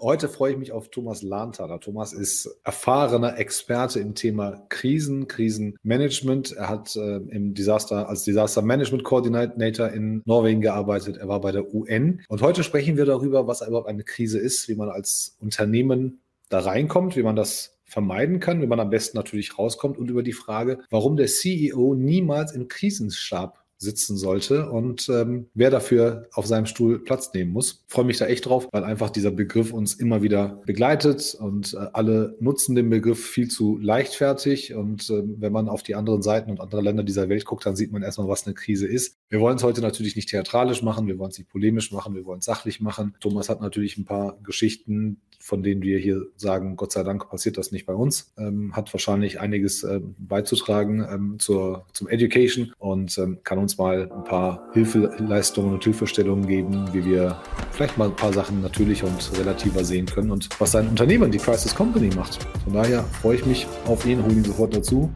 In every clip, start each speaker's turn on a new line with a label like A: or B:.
A: Heute freue ich mich auf Thomas Lahnthaler. Thomas ist erfahrener Experte im Thema Krisen, Krisenmanagement. Er hat äh, im Disaster als Disaster Management Coordinator in Norwegen gearbeitet. Er war bei der UN. Und heute sprechen wir darüber, was überhaupt eine Krise ist, wie man als Unternehmen da reinkommt, wie man das vermeiden kann, wie man am besten natürlich rauskommt und über die Frage, warum der CEO niemals im Krisenstab sitzen sollte und ähm, wer dafür auf seinem Stuhl Platz nehmen muss. Freue mich da echt drauf, weil einfach dieser Begriff uns immer wieder begleitet und äh, alle nutzen den Begriff viel zu leichtfertig. Und äh, wenn man auf die anderen Seiten und andere Länder dieser Welt guckt, dann sieht man erstmal, was eine Krise ist. Wir wollen es heute natürlich nicht theatralisch machen, wir wollen es nicht polemisch machen, wir wollen es sachlich machen. Thomas hat natürlich ein paar Geschichten, von denen wir hier sagen, Gott sei Dank passiert das nicht bei uns. Ähm, hat wahrscheinlich einiges äh, beizutragen ähm, zur, zum Education und ähm, kann uns mal ein paar Hilfeleistungen und Hilfestellungen geben, wie wir vielleicht mal ein paar Sachen natürlicher und relativer sehen können und was sein Unternehmen, die Crisis Company, macht. Von daher freue ich mich auf ihn, hole ihn sofort dazu.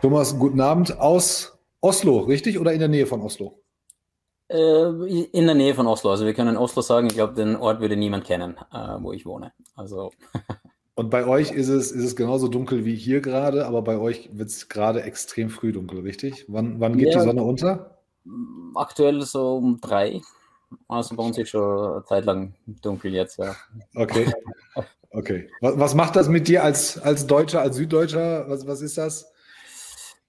A: Thomas, guten Abend aus Oslo, richtig? Oder in der Nähe von Oslo?
B: Äh, in der Nähe von Oslo. Also wir können Oslo sagen, ich glaube, den Ort würde niemand kennen, äh, wo ich wohne. Also.
A: Und bei euch ist es, ist es genauso dunkel wie hier gerade, aber bei euch wird es gerade extrem früh dunkel, richtig? Wann, wann geht ja, die Sonne unter?
B: Aktuell so um drei. Also bei uns ist schon eine Zeit lang dunkel jetzt, ja.
A: Okay. Okay. Was, was macht das mit dir als, als Deutscher, als Süddeutscher? Was, was ist das?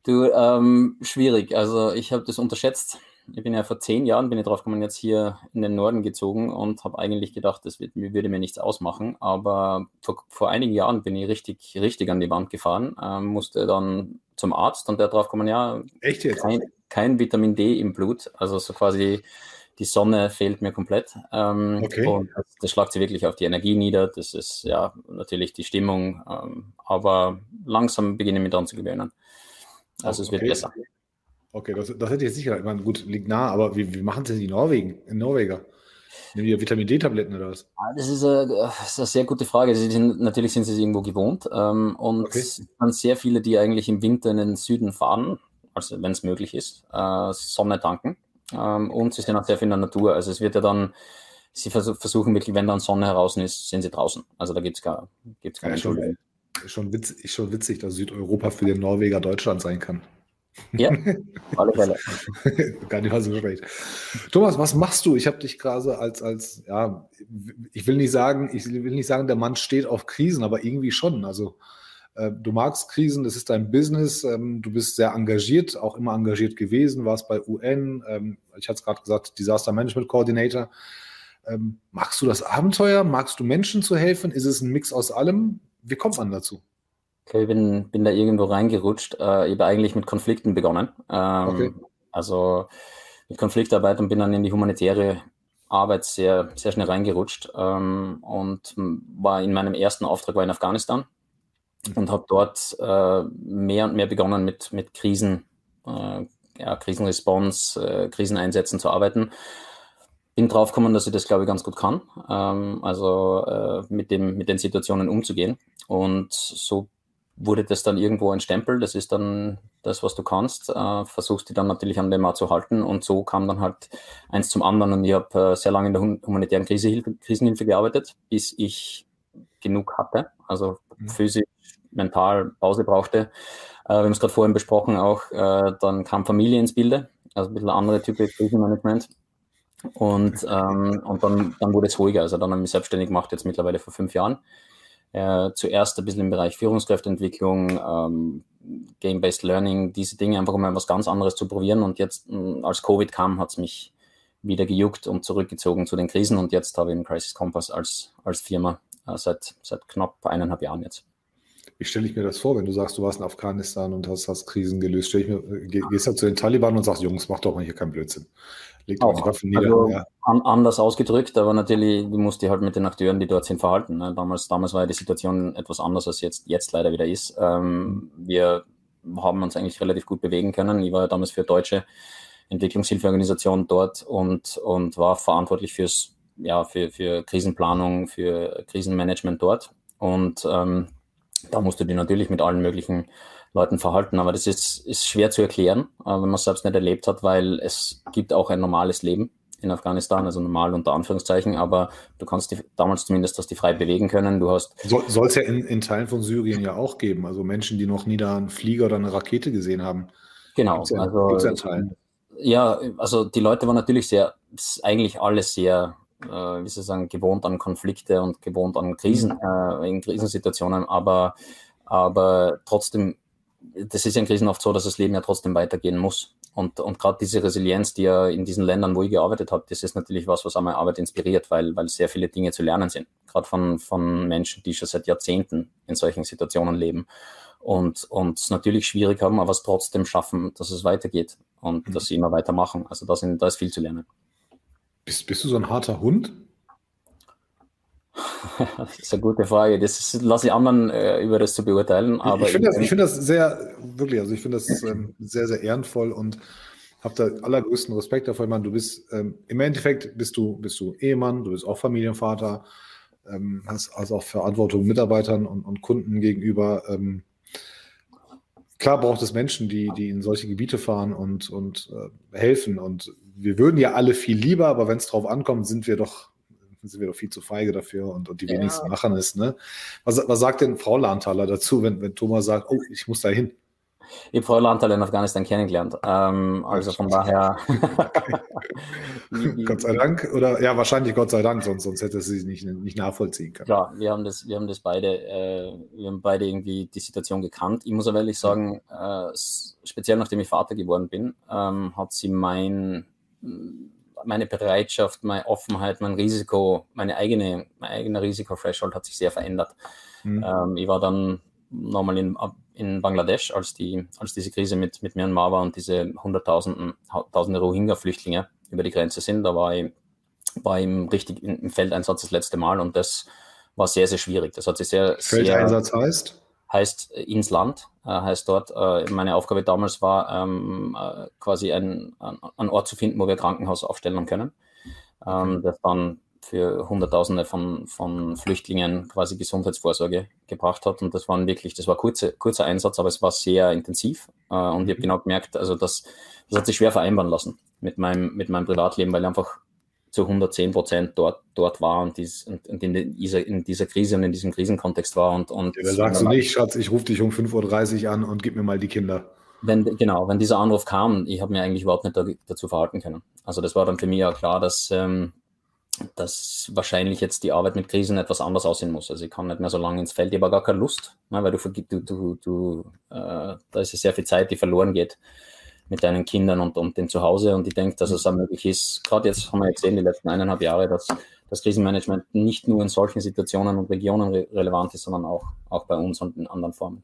B: Du, ähm, schwierig. Also ich habe das unterschätzt ich bin ja vor zehn Jahren, bin ich drauf gekommen, jetzt hier in den Norden gezogen und habe eigentlich gedacht, das wird, würde mir nichts ausmachen. Aber vor, vor einigen Jahren bin ich richtig, richtig an die Wand gefahren, ähm, musste dann zum Arzt und der drauf kommen, ja,
A: Echt jetzt?
B: Kein, kein Vitamin D im Blut. Also so quasi die Sonne fehlt mir komplett. Ähm, okay. Und das, das, schlagt sich wirklich auf die Energie nieder. Das ist ja natürlich die Stimmung. Ähm, aber langsam beginne ich mich daran zu gewöhnen. Also es wird besser.
A: Okay, das, das hätte ich jetzt sicher. Ich meine, gut, liegt nah, aber wie, wie machen es denn die Norwegen, in Norweger? Nehmen die Vitamin D-Tabletten oder was?
B: Das ist, eine, das ist eine sehr gute Frage. Sind, natürlich sind sie es irgendwo gewohnt. Ähm, und okay. es sind sehr viele, die eigentlich im Winter in den Süden fahren, also wenn es möglich ist, äh, Sonne tanken. Ähm, und sie sind auch sehr viel in der Natur. Also es wird ja dann, sie vers versuchen wirklich, wenn dann Sonne heraus ist, sind sie draußen. Also da gibt es gar, gibt's keine
A: ja, schon, schon, witz, schon witzig, dass Südeuropa für den Norweger Deutschland sein kann.
B: Ja, alle Fälle.
A: Gar nicht mal so schlecht. Thomas, was machst du? Ich habe dich gerade als, als, ja, ich will nicht sagen, ich will nicht sagen, der Mann steht auf Krisen, aber irgendwie schon. Also äh, du magst Krisen, das ist dein Business, ähm, du bist sehr engagiert, auch immer engagiert gewesen, warst bei UN, ähm, ich hatte es gerade gesagt, Disaster Management Coordinator. Ähm, magst du das Abenteuer? Magst du Menschen zu helfen? Ist es ein Mix aus allem? Wie kommt man dazu?
B: Okay, bin, bin da irgendwo reingerutscht. Äh, ich habe eigentlich mit Konflikten begonnen. Ähm, okay. Also mit Konfliktarbeit und bin dann in die humanitäre Arbeit sehr, sehr schnell reingerutscht ähm, und war in meinem ersten Auftrag war in Afghanistan mhm. und habe dort äh, mehr und mehr begonnen mit, mit Krisen, äh, ja, Krisenresponse, äh, Kriseneinsätzen zu arbeiten. Bin drauf gekommen, dass ich das, glaube ich, ganz gut kann, ähm, also äh, mit, dem, mit den Situationen umzugehen. Und so wurde das dann irgendwo ein Stempel, das ist dann das, was du kannst, äh, versuchst die dann natürlich an dem auch zu halten und so kam dann halt eins zum anderen und ich habe äh, sehr lange in der humanitären Krisehilfe, Krisenhilfe gearbeitet, bis ich genug hatte, also mhm. physisch, mental Pause brauchte. Äh, wir haben es gerade vorhin besprochen auch, äh, dann kam Familie ins Bilde, also ein bisschen andere Typen Krisenmanagement. Und, ähm, und dann, dann wurde es ruhiger. Also dann habe ich mich selbstständig gemacht, jetzt mittlerweile vor fünf Jahren äh, zuerst ein bisschen im Bereich Führungskräfteentwicklung, ähm, Game-Based Learning, diese Dinge, einfach um mal was ganz anderes zu probieren. Und jetzt, mh, als Covid kam, hat es mich wieder gejuckt und zurückgezogen zu den Krisen. Und jetzt habe ich einen Crisis Compass als, als Firma äh, seit, seit knapp eineinhalb Jahren jetzt.
A: Wie stelle ich mir das vor, wenn du sagst, du warst in Afghanistan und hast, hast Krisen gelöst? Stell ich mir, gehst du zu den Taliban und sagst, Jungs, mach doch mal hier keinen Blödsinn.
B: Legt auch Waffen nieder. Also, ja. an, anders ausgedrückt, aber natürlich, du musst dich halt mit den Akteuren, die dort sind, verhalten. Ne? Damals, damals war ja die Situation etwas anders, als jetzt, jetzt leider wieder ist. Ähm, wir haben uns eigentlich relativ gut bewegen können. Ich war ja damals für deutsche Entwicklungshilfeorganisation dort und, und war verantwortlich fürs, ja, für, für Krisenplanung, für Krisenmanagement dort. Und ähm, da musst du dich natürlich mit allen möglichen Leuten verhalten. Aber das ist, ist schwer zu erklären, äh, wenn man es selbst nicht erlebt hat, weil es gibt auch ein normales Leben in Afghanistan, also normal unter Anführungszeichen, aber du kannst die, damals zumindest hast die frei bewegen können. Du hast.
A: Soll es ja in, in, Teilen von Syrien ja auch geben, also Menschen, die noch nie da einen Flieger oder eine Rakete gesehen haben.
B: Genau, ja, also. Ja, also die Leute waren natürlich sehr, eigentlich alles sehr, äh, wie soll ich sagen, gewohnt an Konflikte und gewohnt an Krisen, mhm. äh, in Krisensituationen, aber, aber trotzdem, das ist ja in Krisen oft so, dass das Leben ja trotzdem weitergehen muss. Und, und gerade diese Resilienz, die ja in diesen Ländern, wo ich gearbeitet habe, das ist natürlich was, was auch meine Arbeit inspiriert, weil, weil sehr viele Dinge zu lernen sind. Gerade von, von Menschen, die schon seit Jahrzehnten in solchen Situationen leben und, und es natürlich schwierig haben, aber es trotzdem schaffen, dass es weitergeht und mhm. dass sie immer weitermachen. Also da, sind, da ist viel zu lernen.
A: Bist, bist du so ein harter Hund?
B: das ist eine gute Frage. Das lasse ich anderen äh, über das zu beurteilen. Aber
A: ich finde das, find das sehr, wirklich, also ich finde das ähm, sehr, sehr ehrenvoll und habe da allergrößten Respekt davor. Ich meine, du bist ähm, im Endeffekt bist du, bist du Ehemann, du bist auch Familienvater, ähm, hast also auch Verantwortung Mitarbeitern und, und Kunden gegenüber. Ähm, klar braucht es Menschen, die, die in solche Gebiete fahren und, und äh, helfen. Und wir würden ja alle viel lieber, aber wenn es drauf ankommt, sind wir doch sind wir doch viel zu feige dafür und, und die ja. wenigsten machen es. Ne? Was, was sagt denn Frau Lahntaler dazu, wenn, wenn Thomas sagt, oh, ich muss da hin?
B: Ich habe Frau Lahntaler in Afghanistan kennengelernt. Ähm, also von daher.
A: Gott sei Dank. Oder ja, wahrscheinlich Gott sei Dank, sonst, sonst hätte sie nicht, nicht nachvollziehen können.
B: Ja, wir haben das, wir haben das beide, äh, wir haben beide irgendwie die Situation gekannt. Ich muss aber ehrlich sagen, äh, speziell nachdem ich Vater geworden bin, ähm, hat sie mein meine Bereitschaft, meine Offenheit, mein Risiko, meine eigene, mein eigener Risiko-Threshold hat sich sehr verändert. Mhm. Ähm, ich war dann nochmal in, in Bangladesch, als, die, als diese Krise mit, mit Myanmar war und diese Hunderttausende Tausende Rohingya-Flüchtlinge über die Grenze sind. Da war ich, war ich im, richtig, im Feldeinsatz das letzte Mal und das war sehr, sehr schwierig. Das hat sich sehr.
A: Feldeinsatz sehr, heißt?
B: Heißt äh, ins Land, äh, heißt dort, äh, meine Aufgabe damals war, ähm, äh, quasi einen ein Ort zu finden, wo wir Krankenhaus aufstellen können, ähm, das dann für Hunderttausende von, von Flüchtlingen quasi Gesundheitsvorsorge gebracht hat. Und das waren wirklich, das war kurze, kurzer Einsatz, aber es war sehr intensiv. Äh, und ich habe mhm. genau gemerkt, also das, das hat sich schwer vereinbaren lassen mit meinem, mit meinem Privatleben, weil einfach zu 110 Prozent dort, dort war und, dies, und, und in, dieser, in, dieser, Krise und in diesem Krisenkontext war. Und, und
A: ja, da sagst du nicht, Schatz, ich rufe dich um 5.30 Uhr an und gib mir mal die Kinder.
B: Wenn, genau, wenn dieser Anruf kam, ich habe mir eigentlich überhaupt nicht da, dazu verhalten können. Also das war dann für mich ja klar, dass, ähm, dass wahrscheinlich jetzt die Arbeit mit Krisen etwas anders aussehen muss. Also ich kann nicht mehr so lange ins Feld, ich habe gar keine Lust, ne, weil du, du, du, du äh, da ist ja sehr viel Zeit, die verloren geht mit deinen Kindern und, und dem Zuhause. Und ich denke, dass es auch möglich ist, gerade jetzt haben wir gesehen, die letzten eineinhalb Jahre, dass das Krisenmanagement nicht nur in solchen Situationen und Regionen re relevant ist, sondern auch, auch bei uns und in anderen Formen.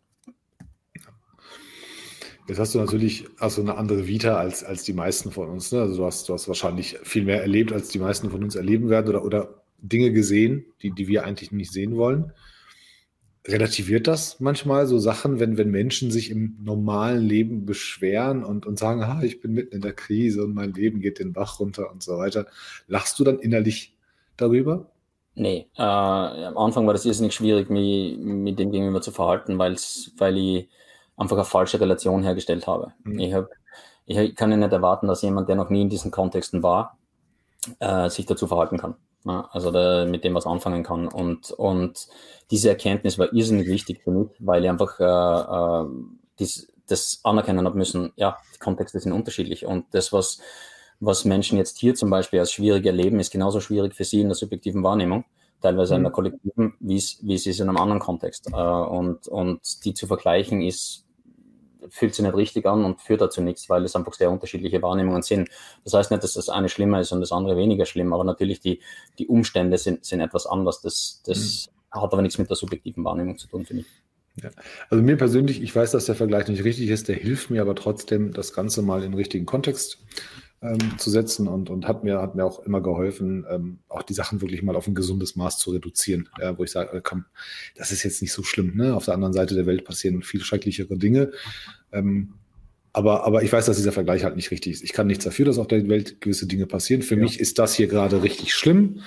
A: Jetzt hast du natürlich also eine andere Vita als, als die meisten von uns. Ne? Also du hast, du hast wahrscheinlich viel mehr erlebt, als die meisten von uns erleben werden oder, oder Dinge gesehen, die, die wir eigentlich nicht sehen wollen relativiert das manchmal so Sachen, wenn, wenn Menschen sich im normalen Leben beschweren und, und sagen, ah, ich bin mitten in der Krise und mein Leben geht den Bach runter und so weiter. Lachst du dann innerlich darüber?
B: Nee, äh, am Anfang war das irrsinnig schwierig, mich mit dem gegenüber zu verhalten, weil's, weil ich einfach eine falsche Relation hergestellt habe. Mhm. Ich, hab, ich kann ja nicht erwarten, dass jemand, der noch nie in diesen Kontexten war, äh, sich dazu verhalten kann. Ja, also da, mit dem was anfangen kann. Und, und diese Erkenntnis war irrsinnig wichtig für mich, weil ich einfach äh, äh, dies, das anerkennen habe müssen, ja, die Kontexte sind unterschiedlich. Und das, was, was Menschen jetzt hier zum Beispiel als schwierig erleben, ist genauso schwierig für sie in der subjektiven Wahrnehmung, teilweise mhm. in der kollektiven, wie es, wie es ist in einem anderen Kontext. Äh, und, und die zu vergleichen ist fühlt sich nicht richtig an und führt dazu nichts, weil es einfach sehr unterschiedliche Wahrnehmungen sind. Das heißt nicht, dass das eine schlimmer ist und das andere weniger schlimm, aber natürlich die, die Umstände sind, sind etwas anders. Das, das mhm. hat aber nichts mit der subjektiven Wahrnehmung zu tun, finde ich.
A: Ja. Also mir persönlich, ich weiß, dass der Vergleich nicht richtig ist, der hilft mir aber trotzdem, das Ganze mal in den richtigen Kontext ähm, zu setzen und, und hat, mir, hat mir auch immer geholfen, ähm, auch die Sachen wirklich mal auf ein gesundes Maß zu reduzieren, ja, wo ich sage, äh, komm, das ist jetzt nicht so schlimm. Ne? Auf der anderen Seite der Welt passieren viel schrecklichere Dinge. Ähm, aber, aber ich weiß, dass dieser Vergleich halt nicht richtig ist. Ich kann nichts dafür, dass auf der Welt gewisse Dinge passieren. Für ja. mich ist das hier gerade richtig schlimm.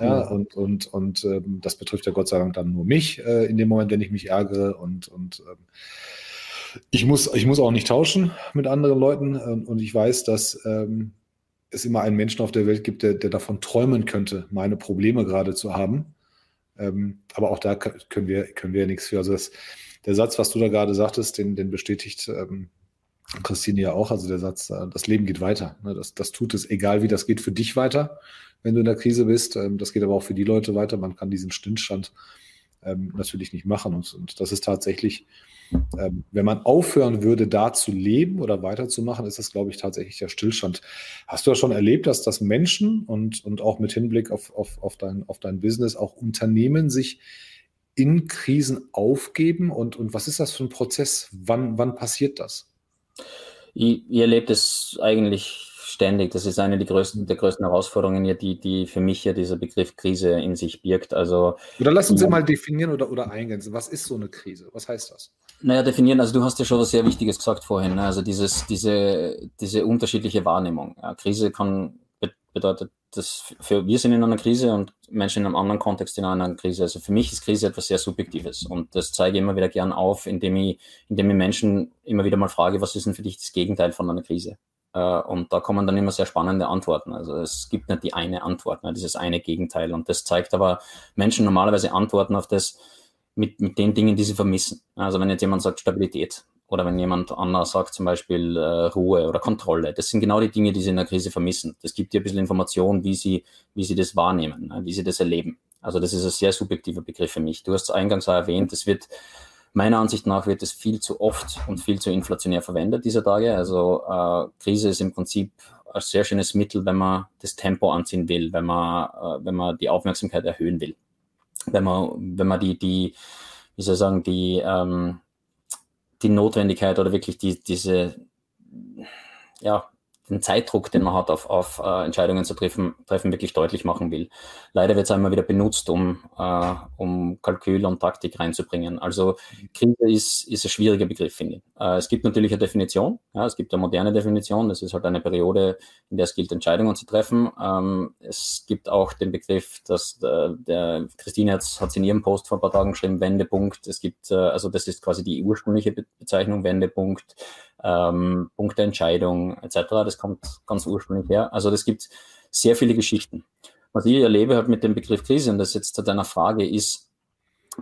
A: Ja, ja, und, und, und ähm, das betrifft ja Gott sei Dank dann nur mich äh, in dem Moment, wenn ich mich ärgere und, und ähm, ich muss, ich muss auch nicht tauschen mit anderen Leuten. Und ich weiß, dass ähm, es immer einen Menschen auf der Welt gibt, der, der davon träumen könnte, meine Probleme gerade zu haben. Ähm, aber auch da können wir, können wir ja nichts für. Also das, der Satz, was du da gerade sagtest, den, den bestätigt ähm, Christine ja auch. Also der Satz, äh, das Leben geht weiter. Ne? Das, das tut es, egal wie das geht für dich weiter, wenn du in der Krise bist. Ähm, das geht aber auch für die Leute weiter. Man kann diesen Stillstand ähm, natürlich nicht machen. Und, und das ist tatsächlich ähm, wenn man aufhören würde, da zu leben oder weiterzumachen, ist das, glaube ich, tatsächlich der Stillstand. Hast du ja schon erlebt, dass das Menschen und, und auch mit Hinblick auf, auf, auf, dein, auf dein Business auch Unternehmen sich in Krisen aufgeben? Und, und was ist das für ein Prozess? Wann, wann passiert das?
B: Ich erlebe das eigentlich ständig. Das ist eine der größten, der größten Herausforderungen, die, die für mich ja dieser Begriff Krise in sich birgt. Also,
A: oder lass uns ja, mal definieren oder, oder eingrenzen. Was ist so eine Krise? Was heißt das?
B: Naja, definieren, also du hast ja schon was sehr Wichtiges gesagt vorhin, ne? also dieses, diese, diese unterschiedliche Wahrnehmung. Ja, Krise kann bedeutet, dass für wir sind in einer Krise und Menschen in einem anderen Kontext in einer Krise. Also für mich ist Krise etwas sehr Subjektives und das zeige ich immer wieder gern auf, indem ich, indem ich Menschen immer wieder mal frage, was ist denn für dich das Gegenteil von einer Krise? Äh, und da kommen dann immer sehr spannende Antworten. Also es gibt nicht die eine Antwort, ne, dieses eine Gegenteil. Und das zeigt aber Menschen normalerweise Antworten auf das mit, mit den Dingen, die sie vermissen. Also wenn jetzt jemand sagt Stabilität oder wenn jemand anders sagt zum Beispiel äh, Ruhe oder Kontrolle, das sind genau die Dinge, die sie in der Krise vermissen. Das gibt dir ein bisschen Information, wie sie, wie sie das wahrnehmen, ne, wie sie das erleben. Also das ist ein sehr subjektiver Begriff für mich. Du hast es eingangs auch erwähnt, es wird Meiner Ansicht nach wird es viel zu oft und viel zu inflationär verwendet dieser Tage. Also äh, Krise ist im Prinzip ein sehr schönes Mittel, wenn man das Tempo anziehen will, wenn man, äh, wenn man die Aufmerksamkeit erhöhen will, wenn man, wenn man die, die, wie soll ich sagen, die, ähm, die Notwendigkeit oder wirklich die, diese, ja, den Zeitdruck, den man hat, auf, auf äh, Entscheidungen zu treffen, treffen, wirklich deutlich machen will. Leider wird es einmal wieder benutzt, um, äh, um Kalkül und Taktik reinzubringen. Also Krise ist, ist ein schwieriger Begriff, finde ich. Äh, es gibt natürlich eine Definition, ja, es gibt eine moderne Definition, das ist halt eine Periode, in der es gilt, Entscheidungen zu treffen. Ähm, es gibt auch den Begriff, dass der, der Christine hat es in ihrem Post vor ein paar Tagen geschrieben, Wendepunkt. Es gibt, äh, also das ist quasi die ursprüngliche Bezeichnung, Wendepunkt ähm, Punkteentscheidung etc. Das kommt ganz ursprünglich her. Also das gibt sehr viele Geschichten. Was ich erlebe halt mit dem Begriff Krise, und das jetzt zu deiner Frage ist,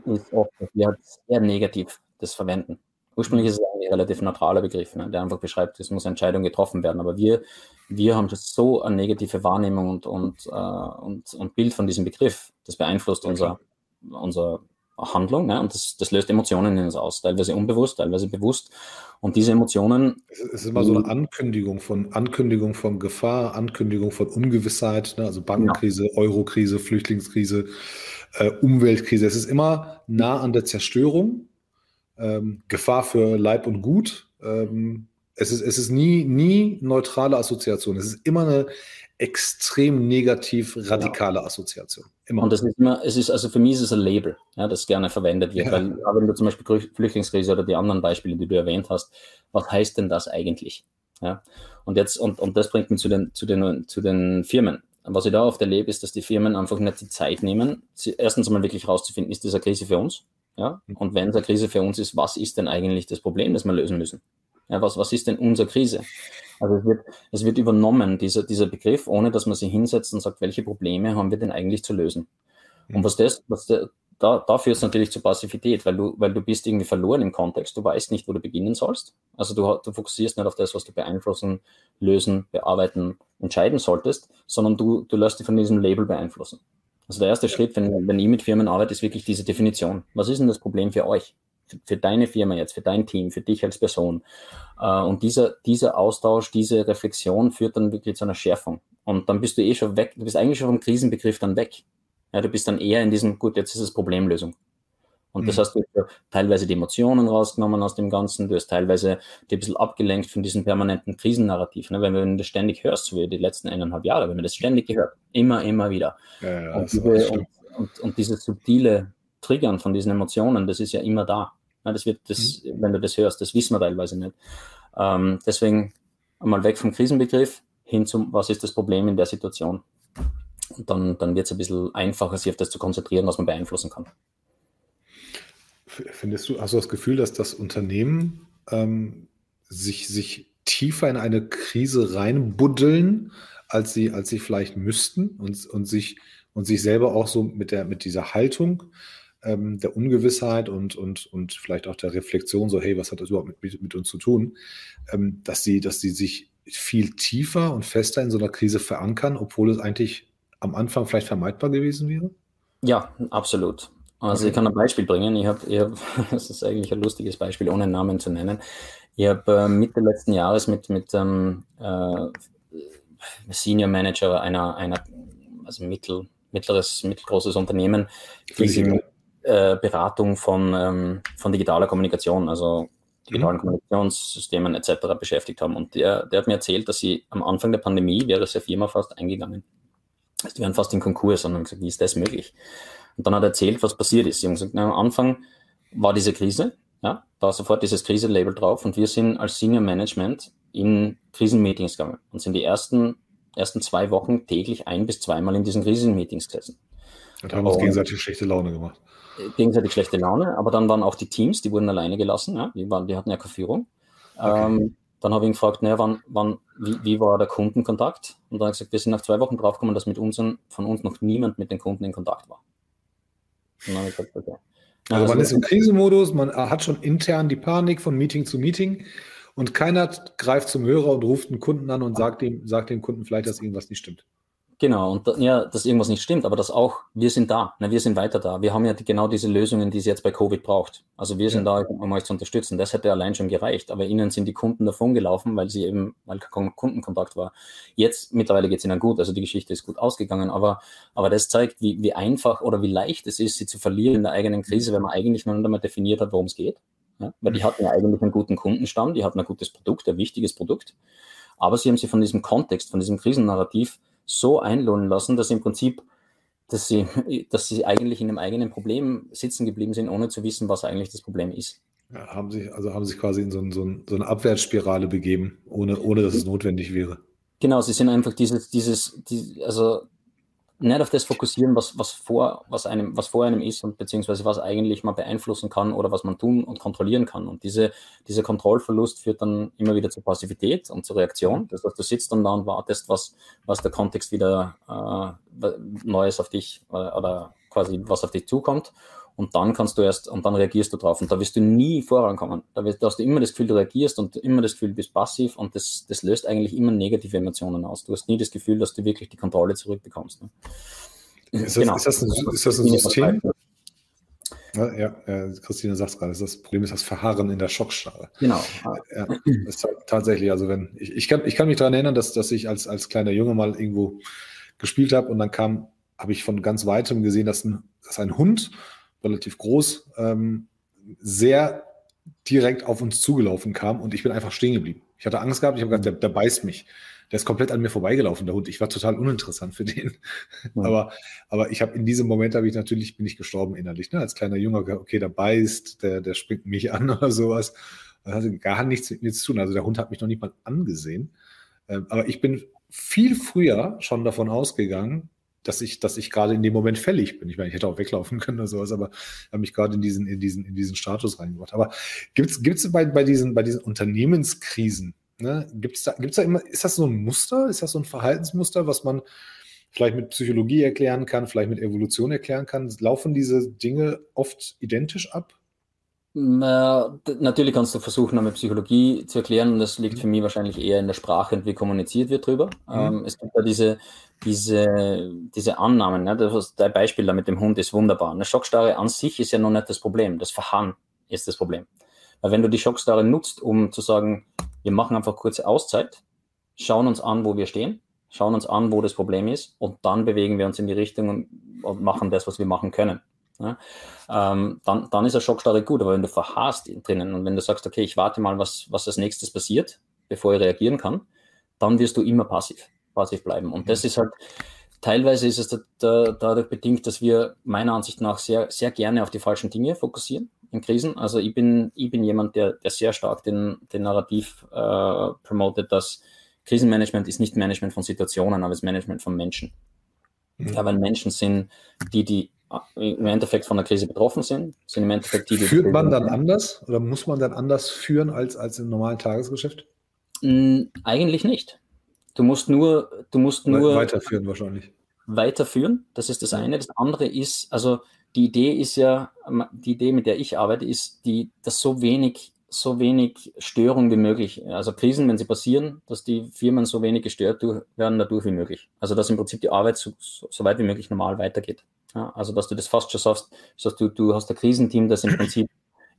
B: ist oft, dass wir halt sehr negativ das verwenden. Ursprünglich ist es ein relativ neutraler Begriff, ne, der einfach beschreibt, es muss Entscheidung getroffen werden. Aber wir, wir haben so eine negative Wahrnehmung und, und, äh, und, und Bild von diesem Begriff. Das beeinflusst unser, unser Handlung ne? und das, das löst Emotionen in uns aus, teilweise unbewusst, teilweise bewusst. Und diese Emotionen.
A: Es ist immer so eine Ankündigung von Ankündigung von Gefahr, Ankündigung von Ungewissheit, ne? also Bankenkrise, ja. Eurokrise, Flüchtlingskrise, äh, Umweltkrise. Es ist immer nah an der Zerstörung, ähm, Gefahr für Leib und Gut. Ähm, es ist, es ist nie, nie neutrale Assoziation. Es ist immer eine extrem negativ radikale ja. Assoziation.
B: Immer. Und das ist immer, es ist, also für mich ist es ein Label, ja, das gerne verwendet wird. Ja. Weil, wenn du zum Beispiel Flüchtlingskrise oder die anderen Beispiele, die du erwähnt hast, was heißt denn das eigentlich? Ja. Und jetzt, und, und das bringt mich zu den, zu den, zu den Firmen. Was ich da oft erlebe, ist, dass die Firmen einfach nicht die Zeit nehmen, erstens mal wirklich rauszufinden, ist das eine Krise für uns? Ja. Mhm. Und wenn es eine Krise für uns ist, was ist denn eigentlich das Problem, das wir lösen müssen? Ja, was, was ist denn unsere Krise? Also es wird, es wird übernommen, dieser, dieser Begriff, ohne dass man sich hinsetzt und sagt, welche Probleme haben wir denn eigentlich zu lösen? Und was das, was der, da, da führt es natürlich zur Passivität, weil du, weil du bist irgendwie verloren im Kontext, du weißt nicht, wo du beginnen sollst. Also du, du fokussierst nicht auf das, was du beeinflussen, lösen, bearbeiten, entscheiden solltest, sondern du, du lässt dich von diesem Label beeinflussen. Also der erste. Schritt, wenn, wenn ich mit Firmen arbeite, ist wirklich diese Definition. Was ist denn das Problem für euch? Für deine Firma jetzt, für dein Team, für dich als Person. Äh, und dieser, dieser Austausch, diese Reflexion führt dann wirklich zu einer Schärfung. Und dann bist du eh schon weg, du bist eigentlich schon vom Krisenbegriff dann weg. Ja, du bist dann eher in diesem, gut, jetzt ist es Problemlösung. Und mhm. das hast du teilweise die Emotionen rausgenommen aus dem Ganzen, du hast teilweise die ein bisschen abgelenkt von diesem permanenten Krisennarrativ. Ne? Wenn du das ständig hörst, so wie die letzten eineinhalb Jahre, wenn man das ständig gehört, immer, immer wieder. Ja, ja, und, diese, und, und, und dieses subtile Triggern von diesen Emotionen, das ist ja immer da. Ja, das wird das, mhm. wenn du das hörst, das wissen wir teilweise nicht. Ähm, deswegen einmal weg vom Krisenbegriff hin zum, was ist das Problem in der Situation? Und dann, dann wird es ein bisschen einfacher, sich auf das zu konzentrieren, was man beeinflussen kann.
A: Findest du, hast du das Gefühl, dass das Unternehmen ähm, sich, sich tiefer in eine Krise reinbuddeln, als sie, als sie vielleicht müssten und, und sich und sich selber auch so mit der, mit dieser Haltung ähm, der Ungewissheit und, und, und vielleicht auch der Reflexion, so, hey, was hat das überhaupt mit, mit uns zu tun, ähm, dass sie, dass sie sich viel tiefer und fester in so einer Krise verankern, obwohl es eigentlich am Anfang vielleicht vermeidbar gewesen wäre?
B: Ja, absolut. Also okay. ich kann ein Beispiel bringen. Ich habe, hab, das ist eigentlich ein lustiges Beispiel, ohne Namen zu nennen. Ich habe äh, Mitte letzten Jahres mit, mit ähm, äh, Senior Manager einer, einer also mittel, mittleres, mittelgroßes Unternehmen, mit äh, Beratung von, ähm, von digitaler Kommunikation, also digitalen mhm. Kommunikationssystemen etc. beschäftigt haben. Und der, der hat mir erzählt, dass sie am Anfang der Pandemie wäre seine Firma fast eingegangen. Die wären fast in Konkurs und haben gesagt, wie ist das möglich? Und dann hat er erzählt, was passiert ist. Sie haben gesagt, na, am Anfang war diese Krise, ja, da sofort dieses Krisenlabel drauf und wir sind als Senior Management in Krisenmeetings gegangen und sind die ersten ersten zwei Wochen täglich ein bis zweimal in diesen Krisenmeetings gesessen.
A: Und haben uns gegenseitig schlechte Laune gemacht.
B: Gegenseitig schlechte Laune, aber dann waren auch die Teams, die wurden alleine gelassen, ja, die, waren, die hatten ja keine Führung. Okay. Ähm, dann habe ich ihn gefragt, naja, wann, wann, wie, wie, war der Kundenkontakt? Und dann hat er gesagt, wir sind nach zwei Wochen draufgekommen, dass mit uns, von uns noch niemand mit den Kunden in Kontakt war.
A: Und dann habe ich gesagt, okay. Also, also man ist im Krisenmodus, man hat schon intern die Panik von Meeting zu Meeting und keiner greift zum Hörer und ruft einen Kunden an und sagt dem, sagt dem Kunden vielleicht, dass irgendwas nicht stimmt.
B: Genau, und ja, dass irgendwas nicht stimmt, aber dass auch, wir sind da, ne, wir sind weiter da. Wir haben ja die, genau diese Lösungen, die es jetzt bei Covid braucht. Also wir sind ja. da, um euch zu unterstützen. Das hätte allein schon gereicht. Aber ihnen sind die Kunden davon gelaufen, weil sie eben, weil kein Kundenkontakt war. Jetzt, mittlerweile geht es ihnen gut, also die Geschichte ist gut ausgegangen, aber, aber das zeigt, wie, wie einfach oder wie leicht es ist, sie zu verlieren in der eigenen Krise, wenn man eigentlich noch nicht einmal definiert hat, worum es geht. Ja? Weil die hatten ja eigentlich einen guten Kundenstamm, die hatten ein gutes Produkt, ein wichtiges Produkt. Aber sie haben sich von diesem Kontext, von diesem Krisennarrativ so einlohnen lassen, dass im Prinzip, dass sie, dass sie eigentlich in einem eigenen Problem sitzen geblieben sind, ohne zu wissen, was eigentlich das Problem ist.
A: Ja, haben sich, also haben sich quasi in so, ein, so, ein, so eine Abwärtsspirale begeben, ohne, ohne dass es notwendig wäre.
B: Genau, sie sind einfach dieses, dieses, die, also nicht auf das fokussieren, was, was, vor, was, einem, was vor einem ist und beziehungsweise was eigentlich man beeinflussen kann oder was man tun und kontrollieren kann. Und diese, dieser Kontrollverlust führt dann immer wieder zur Passivität und zur Reaktion. Das heißt, du sitzt dann da und wartest, was, was der Kontext wieder äh, Neues auf dich äh, oder quasi was auf dich zukommt. Und dann kannst du erst, und dann reagierst du drauf. Und da wirst du nie vorankommen. Da, wirst, da hast du immer das Gefühl, du reagierst und immer das Gefühl, du bist passiv und das, das löst eigentlich immer negative Emotionen aus. Du hast nie das Gefühl, dass du wirklich die Kontrolle zurückbekommst. Ne?
A: Ist, das, genau. ist, das ein, ist das ein System? Ja, ja, Christine sagt es gerade, das Problem ist das Verharren in der Schockstarre.
B: Genau.
A: Ja, tatsächlich, also wenn, ich, ich, kann, ich kann mich daran erinnern, dass, dass ich als, als kleiner Junge mal irgendwo gespielt habe und dann kam, habe ich von ganz weitem gesehen, dass ein, dass ein Hund relativ groß, ähm, sehr direkt auf uns zugelaufen kam und ich bin einfach stehen geblieben. Ich hatte Angst gehabt, ich habe gesagt, der, der beißt mich. Der ist komplett an mir vorbeigelaufen, der Hund. Ich war total uninteressant für den. Ja. Aber, aber ich habe in diesem Moment habe ich natürlich, bin ich gestorben innerlich. Ne? Als kleiner Junge, okay, der beißt, der, der springt mich an oder sowas. Das hatte gar nichts mit mir zu tun. Also der Hund hat mich noch nicht mal angesehen. Ähm, aber ich bin viel früher schon davon ausgegangen, dass ich, dass ich gerade in dem Moment fällig bin. Ich meine, ich hätte auch weglaufen können oder sowas, aber habe mich gerade in diesen, in diesen, in diesen Status reingebracht. Aber gibt es bei, bei, diesen, bei diesen Unternehmenskrisen, ne, gibt's da, gibt's da immer, ist das so ein Muster? Ist das so ein Verhaltensmuster, was man vielleicht mit Psychologie erklären kann, vielleicht mit Evolution erklären kann? Laufen diese Dinge oft identisch ab?
B: Natürlich kannst du versuchen, mit Psychologie zu erklären, und das liegt für mich wahrscheinlich eher in der Sprache und wie kommuniziert wird drüber. Mhm. Ähm, es gibt da diese, diese, diese Annahmen. Ne? Das, dein Beispiel da mit dem Hund ist wunderbar. Eine Schockstarre an sich ist ja noch nicht das Problem. Das Verharren ist das Problem. Weil wenn du die Schockstarre nutzt, um zu sagen, wir machen einfach kurze Auszeit, schauen uns an, wo wir stehen, schauen uns an, wo das Problem ist und dann bewegen wir uns in die Richtung und, und machen das, was wir machen können. Ja, ähm, dann, dann ist eine Schockstarre gut, aber wenn du verharrst drinnen und wenn du sagst, okay, ich warte mal, was, was als nächstes passiert, bevor ich reagieren kann, dann wirst du immer passiv, passiv bleiben. Und das mhm. ist halt, teilweise ist es da, da, dadurch bedingt, dass wir meiner Ansicht nach sehr, sehr gerne auf die falschen Dinge fokussieren in Krisen. Also ich bin, ich bin jemand, der, der sehr stark den, den Narrativ äh, promotet, dass Krisenmanagement ist nicht Management von Situationen, aber es ist Management von Menschen. Mhm. Ja, weil Menschen sind die, die im Endeffekt von der Krise betroffen sind, sind im Endeffekt die,
A: die Führt man dann anders oder muss man dann anders führen als, als im normalen Tagesgeschäft?
B: Mm, eigentlich nicht. du musst nur, du musst nur
A: weiterführen wahrscheinlich.
B: Weiterführen, das ist das eine. Das andere ist, also die Idee ist ja, die Idee, mit der ich arbeite, ist, die, dass so wenig, so wenig Störung wie möglich, also Krisen, wenn sie passieren, dass die Firmen so wenig gestört werden dadurch wie möglich. Also dass im Prinzip die Arbeit so, so weit wie möglich normal weitergeht. Ja, also dass du das fast schon sagst, dass du, du hast ein Krisenteam, das im Prinzip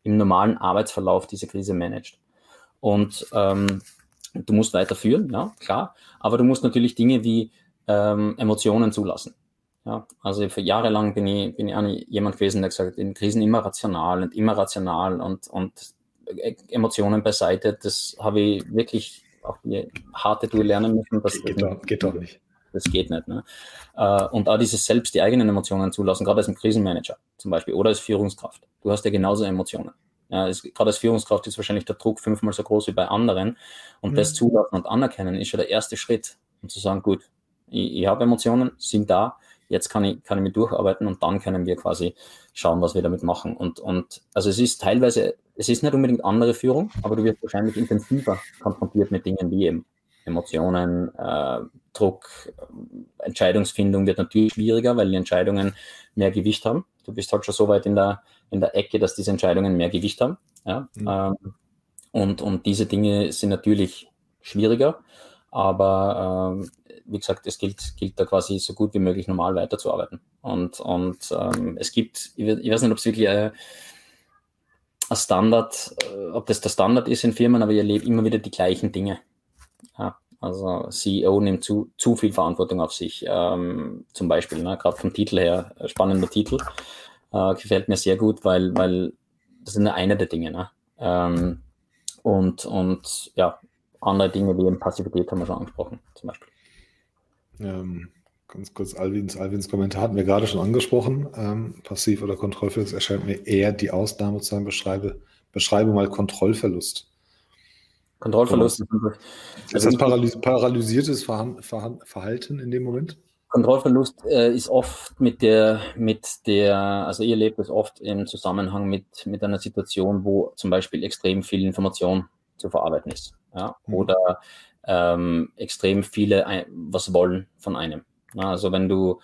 B: im normalen Arbeitsverlauf diese Krise managt. Und ähm, du musst weiterführen, ja, klar, aber du musst natürlich Dinge wie ähm, Emotionen zulassen. Ja, also für Jahre lang bin ich, bin ich auch jemand gewesen, der gesagt hat, in Krisen immer rational und immer rational und, und e-, Emotionen beiseite. Das habe ich wirklich auch harte Tour lernen müssen.
A: Das geht, doch, geht doch nicht.
B: Das geht nicht. Ne? Äh, und auch dieses selbst die eigenen Emotionen zulassen, gerade als Krisenmanager zum Beispiel oder als Führungskraft. Du hast ja genauso Emotionen. Ja, es, gerade als Führungskraft ist wahrscheinlich der Druck fünfmal so groß wie bei anderen. Und mhm. das zulassen und anerkennen ist schon der erste Schritt, um zu sagen, gut, ich, ich habe Emotionen, sind da, jetzt kann ich, kann ich mich durcharbeiten und dann können wir quasi schauen, was wir damit machen. Und, und also es ist teilweise, es ist nicht unbedingt andere Führung, aber du wirst wahrscheinlich intensiver konfrontiert mit Dingen wie eben Emotionen, äh, Druck, Entscheidungsfindung wird natürlich schwieriger, weil die Entscheidungen mehr Gewicht haben. Du bist halt schon so weit in der, in der Ecke, dass diese Entscheidungen mehr Gewicht haben. Ja? Mhm. Ähm, und, und diese Dinge sind natürlich schwieriger, aber ähm, wie gesagt, es gilt, gilt da quasi so gut wie möglich normal weiterzuarbeiten. Und, und ähm, es gibt, ich, weiß nicht, ob es wirklich ein, ein Standard, äh, ob das der Standard ist in Firmen, aber ich erlebe immer wieder die gleichen Dinge. Ja, also CEO nimmt zu, zu viel Verantwortung auf sich. Ähm, zum Beispiel, ne, gerade vom Titel her, spannender Titel. Äh, gefällt mir sehr gut, weil, weil das nur eine der Dinge. Ne? Ähm, und, und ja, andere Dinge wie eben Passivität haben wir schon angesprochen, zum Beispiel.
A: Ähm, ganz kurz, Alvins, Alvins Kommentar hatten wir gerade schon angesprochen. Ähm, Passiv- oder Kontrollverlust erscheint mir eher die Ausnahme zu sein. Beschreibe, beschreibe mal Kontrollverlust.
B: Kontrollverlust.
A: Ist also das paralys paralysiertes Verhalten in dem Moment?
B: Kontrollverlust äh, ist oft mit der, mit der, also ihr lebt es oft im Zusammenhang mit, mit einer Situation, wo zum Beispiel extrem viel Information zu verarbeiten ist. Ja? Mhm. Oder ähm, extrem viele was wollen von einem. Na, also wenn du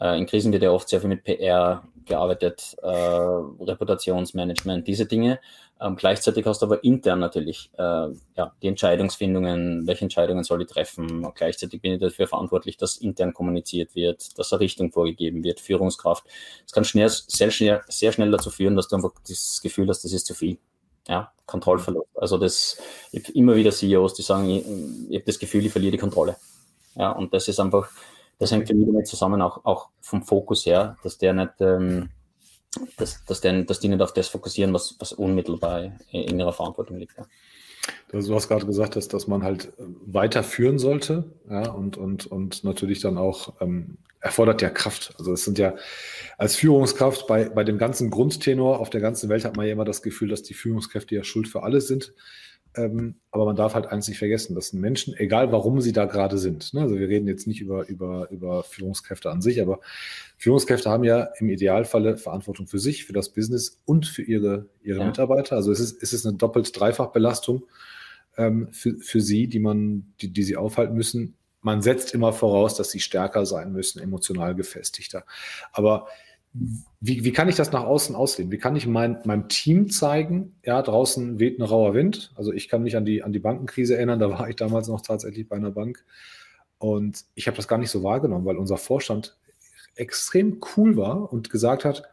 B: äh, in Krisen wird ja oft sehr viel mit PR gearbeitet, äh, Reputationsmanagement, diese Dinge. Ähm, gleichzeitig hast du aber intern natürlich äh, ja, die Entscheidungsfindungen, welche Entscheidungen soll ich treffen. Gleichzeitig bin ich dafür verantwortlich, dass intern kommuniziert wird, dass eine Richtung vorgegeben wird, Führungskraft. Es kann schnell, sehr, schnell, sehr schnell dazu führen, dass du einfach das Gefühl hast, das ist zu viel. Ja, Kontrollverlust. Also das ich immer wieder CEOs, die sagen, ich, ich habe das Gefühl, ich verliere die Kontrolle. Ja, und das ist einfach, das hängt für mich damit zusammen, auch, auch vom Fokus her, dass der nicht, ähm, dass, dass, der, dass die nicht auf das fokussieren, was, was unmittelbar in ihrer Verantwortung liegt. Ja.
A: Du hast gerade gesagt, dass, dass man halt weiterführen sollte, ja, und, und, und natürlich dann auch ähm, erfordert ja Kraft. Also es sind ja als Führungskraft bei, bei dem ganzen Grundtenor auf der ganzen Welt hat man ja immer das Gefühl, dass die Führungskräfte ja schuld für alles sind. Ähm, aber man darf halt eins nicht vergessen, dass Menschen, egal warum sie da gerade sind, ne, also wir reden jetzt nicht über, über, über Führungskräfte an sich, aber Führungskräfte haben ja im Idealfalle Verantwortung für sich, für das Business und für ihre, ihre ja. Mitarbeiter. Also es ist, es ist eine doppelt-dreifach-Belastung ähm, für, für sie, die man, die, die sie aufhalten müssen man setzt immer voraus, dass sie stärker sein müssen, emotional gefestigter. Aber wie, wie kann ich das nach außen ausleben? Wie kann ich mein, meinem Team zeigen, ja, draußen weht ein rauer Wind. Also ich kann mich an die, an die Bankenkrise erinnern, da war ich damals noch tatsächlich bei einer Bank. Und ich habe das gar nicht so wahrgenommen, weil unser Vorstand extrem cool war und gesagt hat,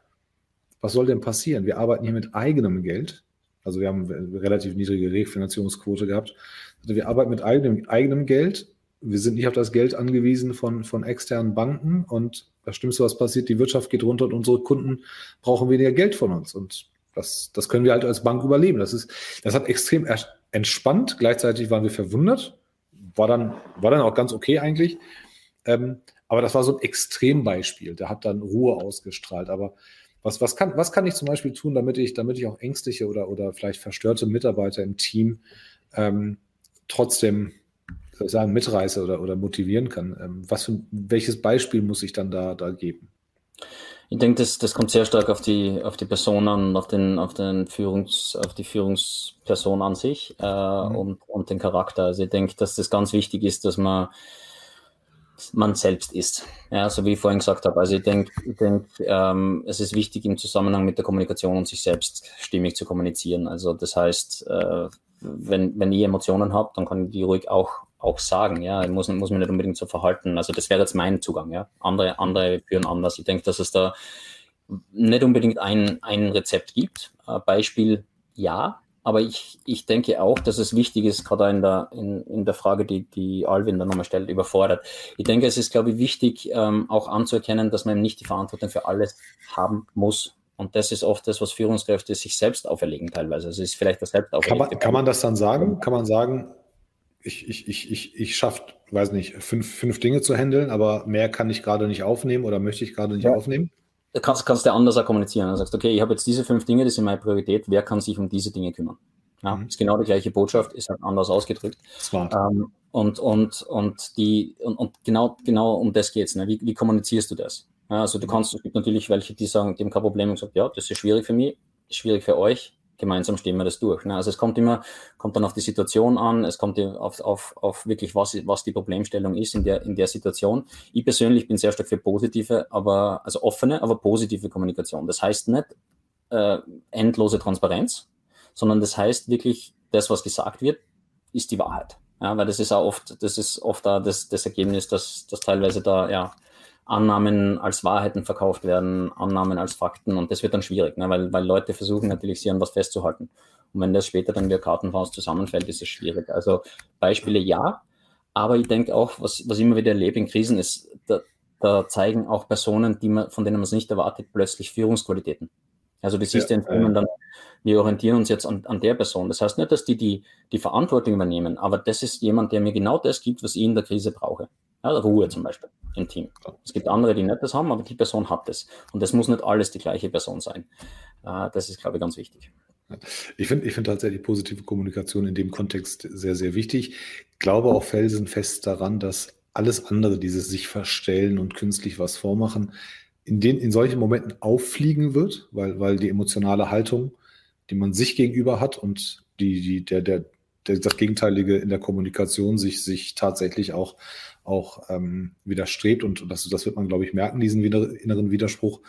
A: was soll denn passieren? Wir arbeiten hier mit eigenem Geld. Also wir haben eine relativ niedrige Refinanzierungsquote gehabt. Also wir arbeiten mit eigenem, eigenem Geld wir sind nicht auf das Geld angewiesen von, von externen Banken und das Schlimmste, was passiert, die Wirtschaft geht runter und unsere Kunden brauchen weniger Geld von uns. Und das, das können wir halt als Bank überleben. Das, ist, das hat extrem entspannt. Gleichzeitig waren wir verwundert. War dann, war dann auch ganz okay eigentlich. Ähm, aber das war so ein Extrembeispiel. Der hat dann Ruhe ausgestrahlt. Aber was, was, kann, was kann ich zum Beispiel tun, damit ich, damit ich auch ängstliche oder, oder vielleicht verstörte Mitarbeiter im Team ähm, trotzdem soll ich sagen, mitreiße oder, oder motivieren kann. Ähm, was für, welches Beispiel muss ich dann da, da geben?
B: Ich denke, das, das kommt sehr stark auf die, auf die Person an, auf, den, auf, den Führungs, auf die Führungsperson an sich äh, mhm. und, und den Charakter. Also ich denke, dass das ganz wichtig ist, dass man man selbst ist. Ja, so wie ich vorhin gesagt habe. Also ich denke, ich denk, ähm, es ist wichtig im Zusammenhang mit der Kommunikation und sich selbst stimmig zu kommunizieren. Also das heißt, äh, wenn, wenn ich Emotionen habe, dann kann ich die ruhig auch, auch sagen. Ja, muss, muss mich nicht unbedingt so verhalten. Also das wäre jetzt mein Zugang. Ja, andere, andere führen anders. Ich denke, dass es da nicht unbedingt ein, ein Rezept gibt. Beispiel ja, aber ich, ich denke auch, dass es wichtig ist, gerade in der, in, in der Frage, die, die Alvin dann nochmal stellt, überfordert. Ich denke, es ist, glaube ich, wichtig, ähm, auch anzuerkennen, dass man nicht die Verantwortung für alles haben muss. Und das ist oft das, was Führungskräfte sich selbst auferlegen teilweise. Also es ist vielleicht das selbst
A: kann man, kann man das dann sagen? Kann man sagen, ich, ich, ich, ich, ich schaffe, weiß nicht, fünf, fünf Dinge zu handeln, aber mehr kann ich gerade nicht aufnehmen oder möchte ich gerade nicht ja. aufnehmen?
B: kannst, kannst du anders auch kommunizieren. Du sagst, okay, ich habe jetzt diese fünf Dinge, das sind meine Priorität, wer kann sich um diese Dinge kümmern? Ja, mhm. ist genau die gleiche Botschaft, ist halt anders ausgedrückt. Ähm, und, und, und, die, und, und genau, genau um das geht es. Ne? Wie, wie kommunizierst du das? Ja, also du kannst, es gibt natürlich welche, die sagen, die haben kein Problem und sagen, ja, das ist schwierig für mich, schwierig für euch, gemeinsam stehen wir das durch. Ne? Also es kommt immer, kommt dann auf die Situation an, es kommt auf, auf, auf wirklich, was, was die Problemstellung ist in der, in der Situation. Ich persönlich bin sehr stark für positive, aber, also offene, aber positive Kommunikation. Das heißt nicht äh, endlose Transparenz, sondern das heißt wirklich, das, was gesagt wird, ist die Wahrheit. Ja, weil das ist auch oft, das ist oft da das, das Ergebnis, dass, dass teilweise da, ja, Annahmen als Wahrheiten verkauft werden, Annahmen als Fakten und das wird dann schwierig, ne? weil, weil Leute versuchen natürlich, sie an was festzuhalten. Und wenn das später dann wie Kartenfaust zusammenfällt, ist es schwierig. Also Beispiele ja, aber ich denke auch, was, was ich immer wieder erlebe in Krisen ist, da, da zeigen auch Personen, die man, von denen man es nicht erwartet, plötzlich Führungsqualitäten. Also du siehst ja, in Filmen dann, wir orientieren uns jetzt an, an der Person. Das heißt nicht, dass die, die die Verantwortung übernehmen, aber das ist jemand, der mir genau das gibt, was ich in der Krise brauche. Ruhe zum Beispiel im Team. Es gibt andere, die nicht das haben, aber die Person hat das. Und das muss nicht alles die gleiche Person sein. Äh, das ist, glaube ich, ganz wichtig.
A: Ich finde ich find tatsächlich positive Kommunikation in dem Kontext sehr, sehr wichtig. Ich glaube auch felsenfest daran, dass alles andere, dieses sich verstellen und künstlich was vormachen, in, den, in solchen Momenten auffliegen wird, weil, weil die emotionale Haltung, die man sich gegenüber hat und die, die, der, der, der, das Gegenteilige in der Kommunikation sich, sich tatsächlich auch auch ähm, widerstrebt und das, das wird man, glaube ich, merken, diesen inneren Widerspruch,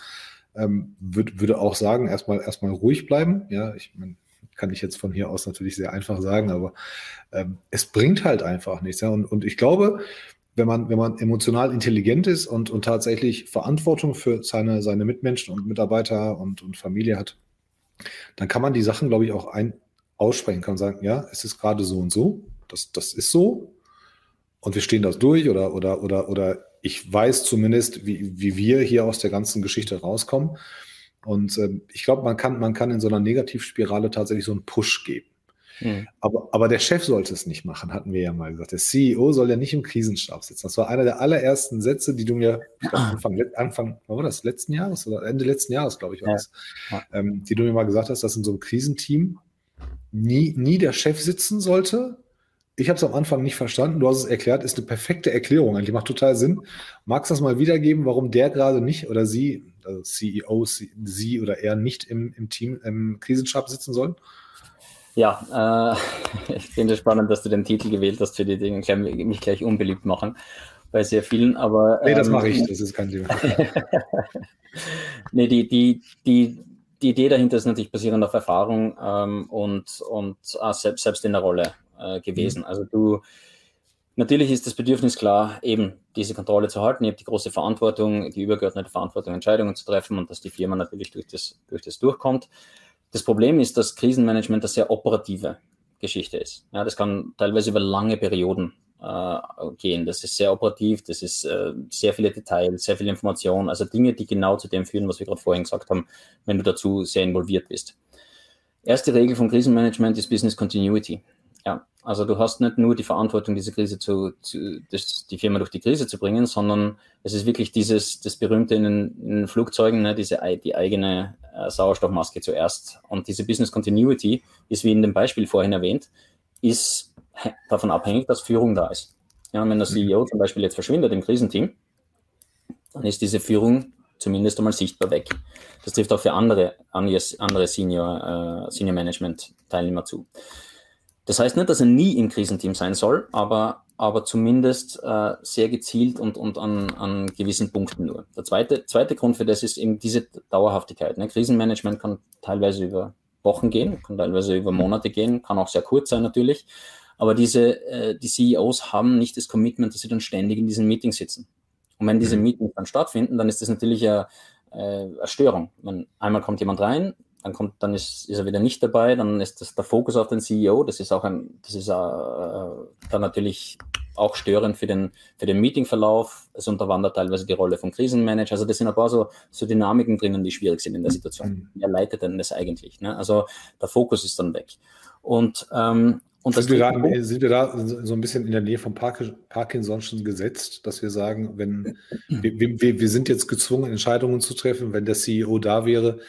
A: ähm, würd, würde auch sagen, erstmal erstmal ruhig bleiben. Ja, ich mein, kann ich jetzt von hier aus natürlich sehr einfach sagen, aber ähm, es bringt halt einfach nichts. Ja? Und, und ich glaube, wenn man, wenn man emotional intelligent ist und, und tatsächlich Verantwortung für seine, seine Mitmenschen und Mitarbeiter und, und Familie hat, dann kann man die Sachen, glaube ich, auch ein, aussprechen, kann sagen, ja, es ist gerade so und so, das, das ist so, und wir stehen das durch oder, oder, oder, oder ich weiß zumindest, wie, wie wir hier aus der ganzen Geschichte rauskommen. Und ähm, ich glaube, man kann, man kann in so einer Negativspirale tatsächlich so einen Push geben. Mhm. Aber, aber der Chef sollte es nicht machen, hatten wir ja mal gesagt. Der CEO soll ja nicht im Krisenstab sitzen. Das war einer der allerersten Sätze, die du mir Anfang, Anfang war das, letzten Jahres oder Ende letzten Jahres, glaube ich, war das, ja. ähm, die du mir mal gesagt hast, dass in so einem Krisenteam nie, nie der Chef sitzen sollte, ich habe es am Anfang nicht verstanden. Du hast es erklärt, ist eine perfekte Erklärung. Eigentlich macht total Sinn. Magst du das mal wiedergeben, warum der gerade nicht oder sie, also CEO, sie oder er nicht im, im Team, im Krisenstab sitzen sollen?
B: Ja, äh, ich finde es spannend, dass du den Titel gewählt hast für die Dinge, ich mich gleich unbeliebt machen bei sehr vielen, aber.
A: Nee, das ähm, mache ich, das ist kein Thema.
B: nee, die, die, die, die Idee dahinter ist natürlich basierend auf Erfahrung ähm, und, und äh, selbst, selbst in der Rolle äh, gewesen. Mhm. Also du, natürlich ist das Bedürfnis klar, eben diese Kontrolle zu halten. Ihr habt die große Verantwortung, die übergeordnete Verantwortung, Entscheidungen zu treffen und dass die Firma natürlich durch das, durch das durchkommt. Das Problem ist, dass Krisenmanagement eine sehr operative Geschichte ist. Ja, das kann teilweise über lange Perioden äh, gehen. Das ist sehr operativ, das ist äh, sehr viele Details, sehr viel Information, also Dinge, die genau zu dem führen, was wir gerade vorhin gesagt haben, wenn du dazu sehr involviert bist. Erste Regel von Krisenmanagement ist Business Continuity. Ja, also du hast nicht nur die Verantwortung, diese Krise zu, zu das, die Firma durch die Krise zu bringen, sondern es ist wirklich dieses, das berühmte in den, in den Flugzeugen, ne, diese, die eigene äh, Sauerstoffmaske zuerst. Und diese Business Continuity ist, wie in dem Beispiel vorhin erwähnt, ist davon abhängig, dass Führung da ist. Ja, wenn der CEO zum Beispiel jetzt verschwindet im Krisenteam, dann ist diese Führung zumindest einmal sichtbar weg. Das trifft auch für andere, andere Senior, äh, Senior Management Teilnehmer zu. Das heißt nicht, dass er nie im Krisenteam sein soll, aber, aber zumindest äh, sehr gezielt und, und an, an gewissen Punkten nur. Der zweite, zweite Grund für das ist eben diese Dauerhaftigkeit. Ne? Krisenmanagement kann teilweise über Wochen gehen, kann teilweise über Monate gehen, kann auch sehr kurz sein natürlich. Aber diese, äh, die CEOs haben nicht das Commitment, dass sie dann ständig in diesen Meetings sitzen. Und wenn diese mhm. Meetings dann stattfinden, dann ist das natürlich eine, äh, eine Störung. Man, einmal kommt jemand rein, dann kommt, dann ist, ist er wieder nicht dabei, dann ist das der Fokus auf den CEO. Das ist auch ein, das ist äh, dann natürlich auch störend für den, für den Meetingverlauf. Es unterwandert teilweise die Rolle vom Krisenmanager. Also das sind ein paar so, so Dynamiken drinnen, die schwierig sind in der Situation. Mhm. Wer leitet denn das eigentlich? Ne? Also der Fokus ist dann weg. Und ähm, und
A: sind, wir da, sind wir da so ein bisschen in der Nähe vom Parkinson schon gesetzt, dass wir sagen, wenn wir, wir, wir sind jetzt gezwungen, Entscheidungen zu treffen, wenn der CEO da wäre,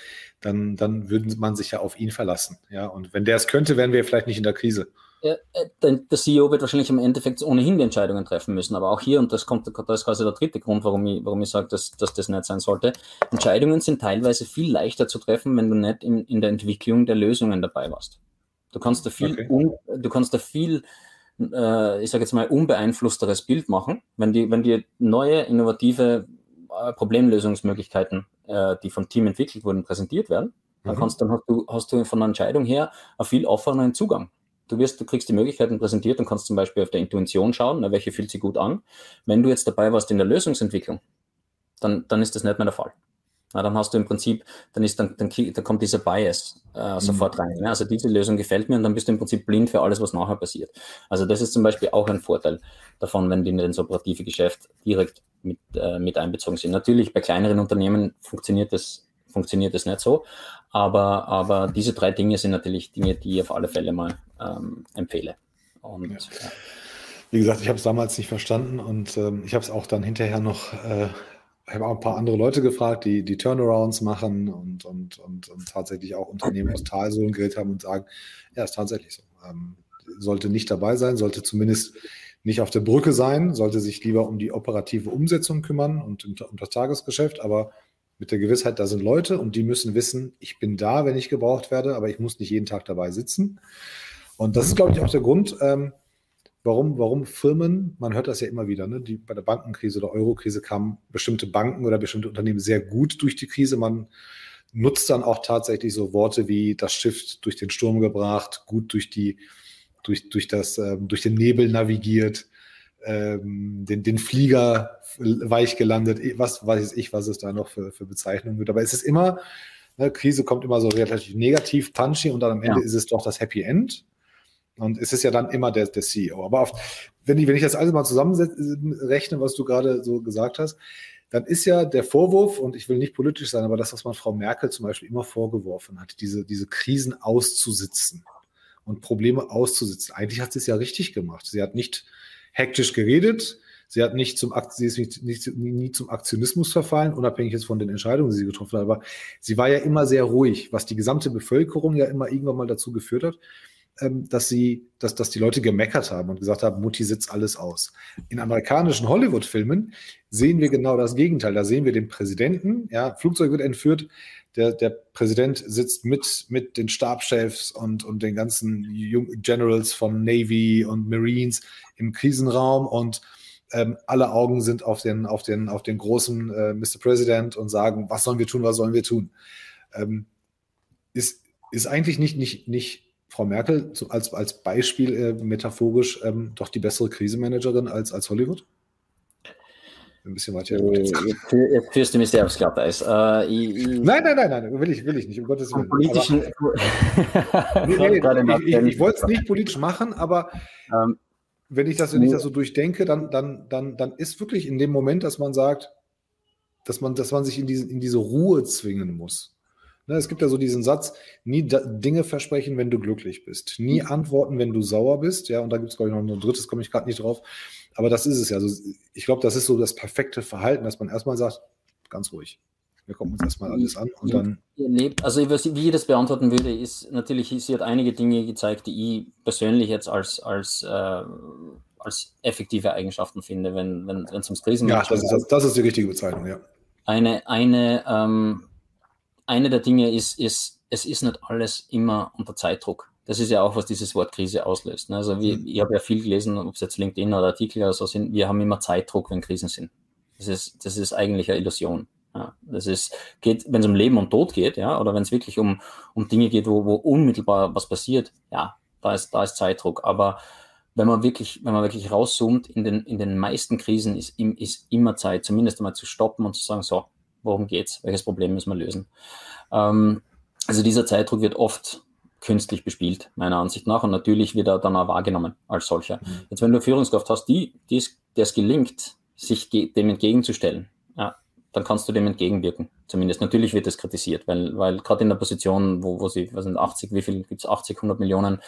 A: dann, dann würde man sich ja auf ihn verlassen. Ja, und wenn der es könnte, wären wir vielleicht nicht in der Krise.
B: Äh, der CEO wird wahrscheinlich im Endeffekt ohnehin die Entscheidungen treffen müssen. Aber auch hier, und das kommt, das ist quasi der dritte Grund, warum ich, warum ich sage, dass, dass das nicht sein sollte. Entscheidungen sind teilweise viel leichter zu treffen, wenn du nicht in, in der Entwicklung der Lösungen dabei warst. Du kannst da viel, okay. un, du kannst da viel, äh, ich sage jetzt mal, unbeeinflussteres Bild machen, wenn die, wenn die neue, innovative Problemlösungsmöglichkeiten, äh, die vom Team entwickelt wurden, präsentiert werden. Dann mhm. kannst, dann hast du, hast du von der Entscheidung her einen viel offeneren Zugang. Du wirst, du kriegst die Möglichkeiten präsentiert und kannst zum Beispiel auf der Intuition schauen, na, welche fühlt sich gut an. Wenn du jetzt dabei warst in der Lösungsentwicklung, dann, dann ist das nicht mehr der Fall. Na, dann hast du im Prinzip, dann ist dann, dann, dann kommt dieser Bias äh, mhm. sofort rein. Ne? Also diese Lösung gefällt mir und dann bist du im Prinzip blind für alles, was nachher passiert. Also das ist zum Beispiel auch ein Vorteil davon, wenn die in das operative Geschäft direkt mit, äh, mit einbezogen sind. Natürlich bei kleineren Unternehmen funktioniert das, funktioniert das nicht so, aber, aber diese drei Dinge sind natürlich Dinge, die ich auf alle Fälle mal ähm, empfehle. Und, ja.
A: Ja. Wie gesagt, ich habe es damals nicht verstanden und ähm, ich habe es auch dann hinterher noch äh, ich habe auch ein paar andere Leute gefragt, die die Turnarounds machen und, und, und, und tatsächlich auch Unternehmen aus Talsohlen geredet haben und sagen, ja, ist tatsächlich so. Ähm, sollte nicht dabei sein, sollte zumindest nicht auf der Brücke sein, sollte sich lieber um die operative Umsetzung kümmern und um, um das Tagesgeschäft, aber mit der Gewissheit, da sind Leute und die müssen wissen, ich bin da, wenn ich gebraucht werde, aber ich muss nicht jeden Tag dabei sitzen. Und das ist, glaube ich, auch der Grund, ähm, warum, warum Firmen, man hört das ja immer wieder, ne, die bei der Bankenkrise oder Eurokrise kamen bestimmte Banken oder bestimmte Unternehmen sehr gut durch die Krise. Man nutzt dann auch tatsächlich so Worte wie das Schiff durch den Sturm gebracht, gut durch die, durch, durch das, ähm, durch den Nebel navigiert, ähm, den, den Flieger weich gelandet, was weiß ich, was es da noch für, für Bezeichnungen gibt. Aber es ist immer, ne, Krise kommt immer so relativ negativ, punchy und dann am Ende ja. ist es doch das Happy End. Und es ist ja dann immer der, der CEO. Aber oft, wenn ich, wenn ich das alles mal zusammenrechne, was du gerade so gesagt hast, dann ist ja der Vorwurf, und ich will nicht politisch sein, aber das, was man Frau Merkel zum Beispiel immer vorgeworfen hat, diese, diese Krisen auszusitzen und Probleme auszusitzen. Eigentlich hat sie es ja richtig gemacht. Sie hat nicht hektisch geredet, sie hat nicht zum, sie ist nicht, nicht, nie zum Aktionismus verfallen, unabhängig jetzt von den Entscheidungen, die sie getroffen hat, aber sie war ja immer sehr ruhig, was die gesamte Bevölkerung ja immer irgendwann mal dazu geführt hat, dass sie, dass, dass die Leute gemeckert haben und gesagt haben, Mutti sitzt alles aus. In amerikanischen Hollywood-Filmen sehen wir genau das Gegenteil. Da sehen wir den Präsidenten, ja, Flugzeug wird entführt, der, der Präsident sitzt mit, mit den Stabschefs und, und den ganzen Generals von Navy und Marines im Krisenraum und ähm, alle Augen sind auf den, auf den, auf den großen äh, Mr. President und sagen, was sollen wir tun, was sollen wir tun? Ähm, ist, ist eigentlich nicht, nicht, nicht Frau Merkel so als, als Beispiel äh, metaphorisch ähm, doch die bessere Krisenmanagerin als, als Hollywood?
B: Ein bisschen weiter. Jetzt, jetzt führst du mich sehr aufs Glatteis.
A: Äh, nein, nein, nein, nein, will ich, will ich nicht, um Gottes Willen. Politischen, aber, nee, nee, ich, ich, ich wollte es nicht politisch machen, aber ähm, wenn ich das, wenn ich das so durchdenke, dann, dann, dann, dann ist wirklich in dem Moment, dass man sagt, dass man, dass man sich in, diese, in diese Ruhe zwingen muss. Ne, es gibt ja so diesen Satz, nie Dinge versprechen, wenn du glücklich bist. Nie mhm. antworten, wenn du sauer bist. Ja, und da gibt es, glaube ich, noch ein drittes, komme ich gerade nicht drauf. Aber das ist es ja. Also ich glaube, das ist so das perfekte Verhalten, dass man erstmal sagt, ganz ruhig. Wir gucken uns erstmal alles an und dann.
B: Also, wie ich das beantworten würde, ist natürlich, sie hat einige Dinge gezeigt, die ich persönlich jetzt als, als, äh, als effektive Eigenschaften finde, wenn es wenn, ums Krisen
A: geht. Ja, das ist, das ist die richtige Bezeichnung, ja.
B: Eine, eine, ähm, eine der Dinge ist, ist, es ist nicht alles immer unter Zeitdruck. Das ist ja auch, was dieses Wort Krise auslöst. Ne? Also wir, mhm. ich habe ja viel gelesen, ob es jetzt LinkedIn oder Artikel oder so sind, wir haben immer Zeitdruck, wenn Krisen sind. Das ist, das ist eigentlich eine Illusion. Ja, das ist, geht, wenn es um Leben und Tod geht, ja, oder wenn es wirklich um, um Dinge geht, wo, wo unmittelbar was passiert, ja, da ist, da ist Zeitdruck. Aber wenn man wirklich, wenn man wirklich rauszoomt, in den, in den meisten Krisen ist, ist immer Zeit, zumindest einmal zu stoppen und zu sagen, so, worum geht's? Welches Problem müssen wir lösen? Ähm, also dieser Zeitdruck wird oft künstlich bespielt, meiner Ansicht nach. Und natürlich wird er dann auch wahrgenommen als solcher. Mhm. Jetzt, wenn du Führungskraft hast, die, die es, der es gelingt, sich dem entgegenzustellen, ja, dann kannst du dem entgegenwirken. Zumindest. Natürlich wird es kritisiert, weil, weil gerade in der Position, wo, wo sie, was sind 80, wie viel gibt es 80, 100 Millionen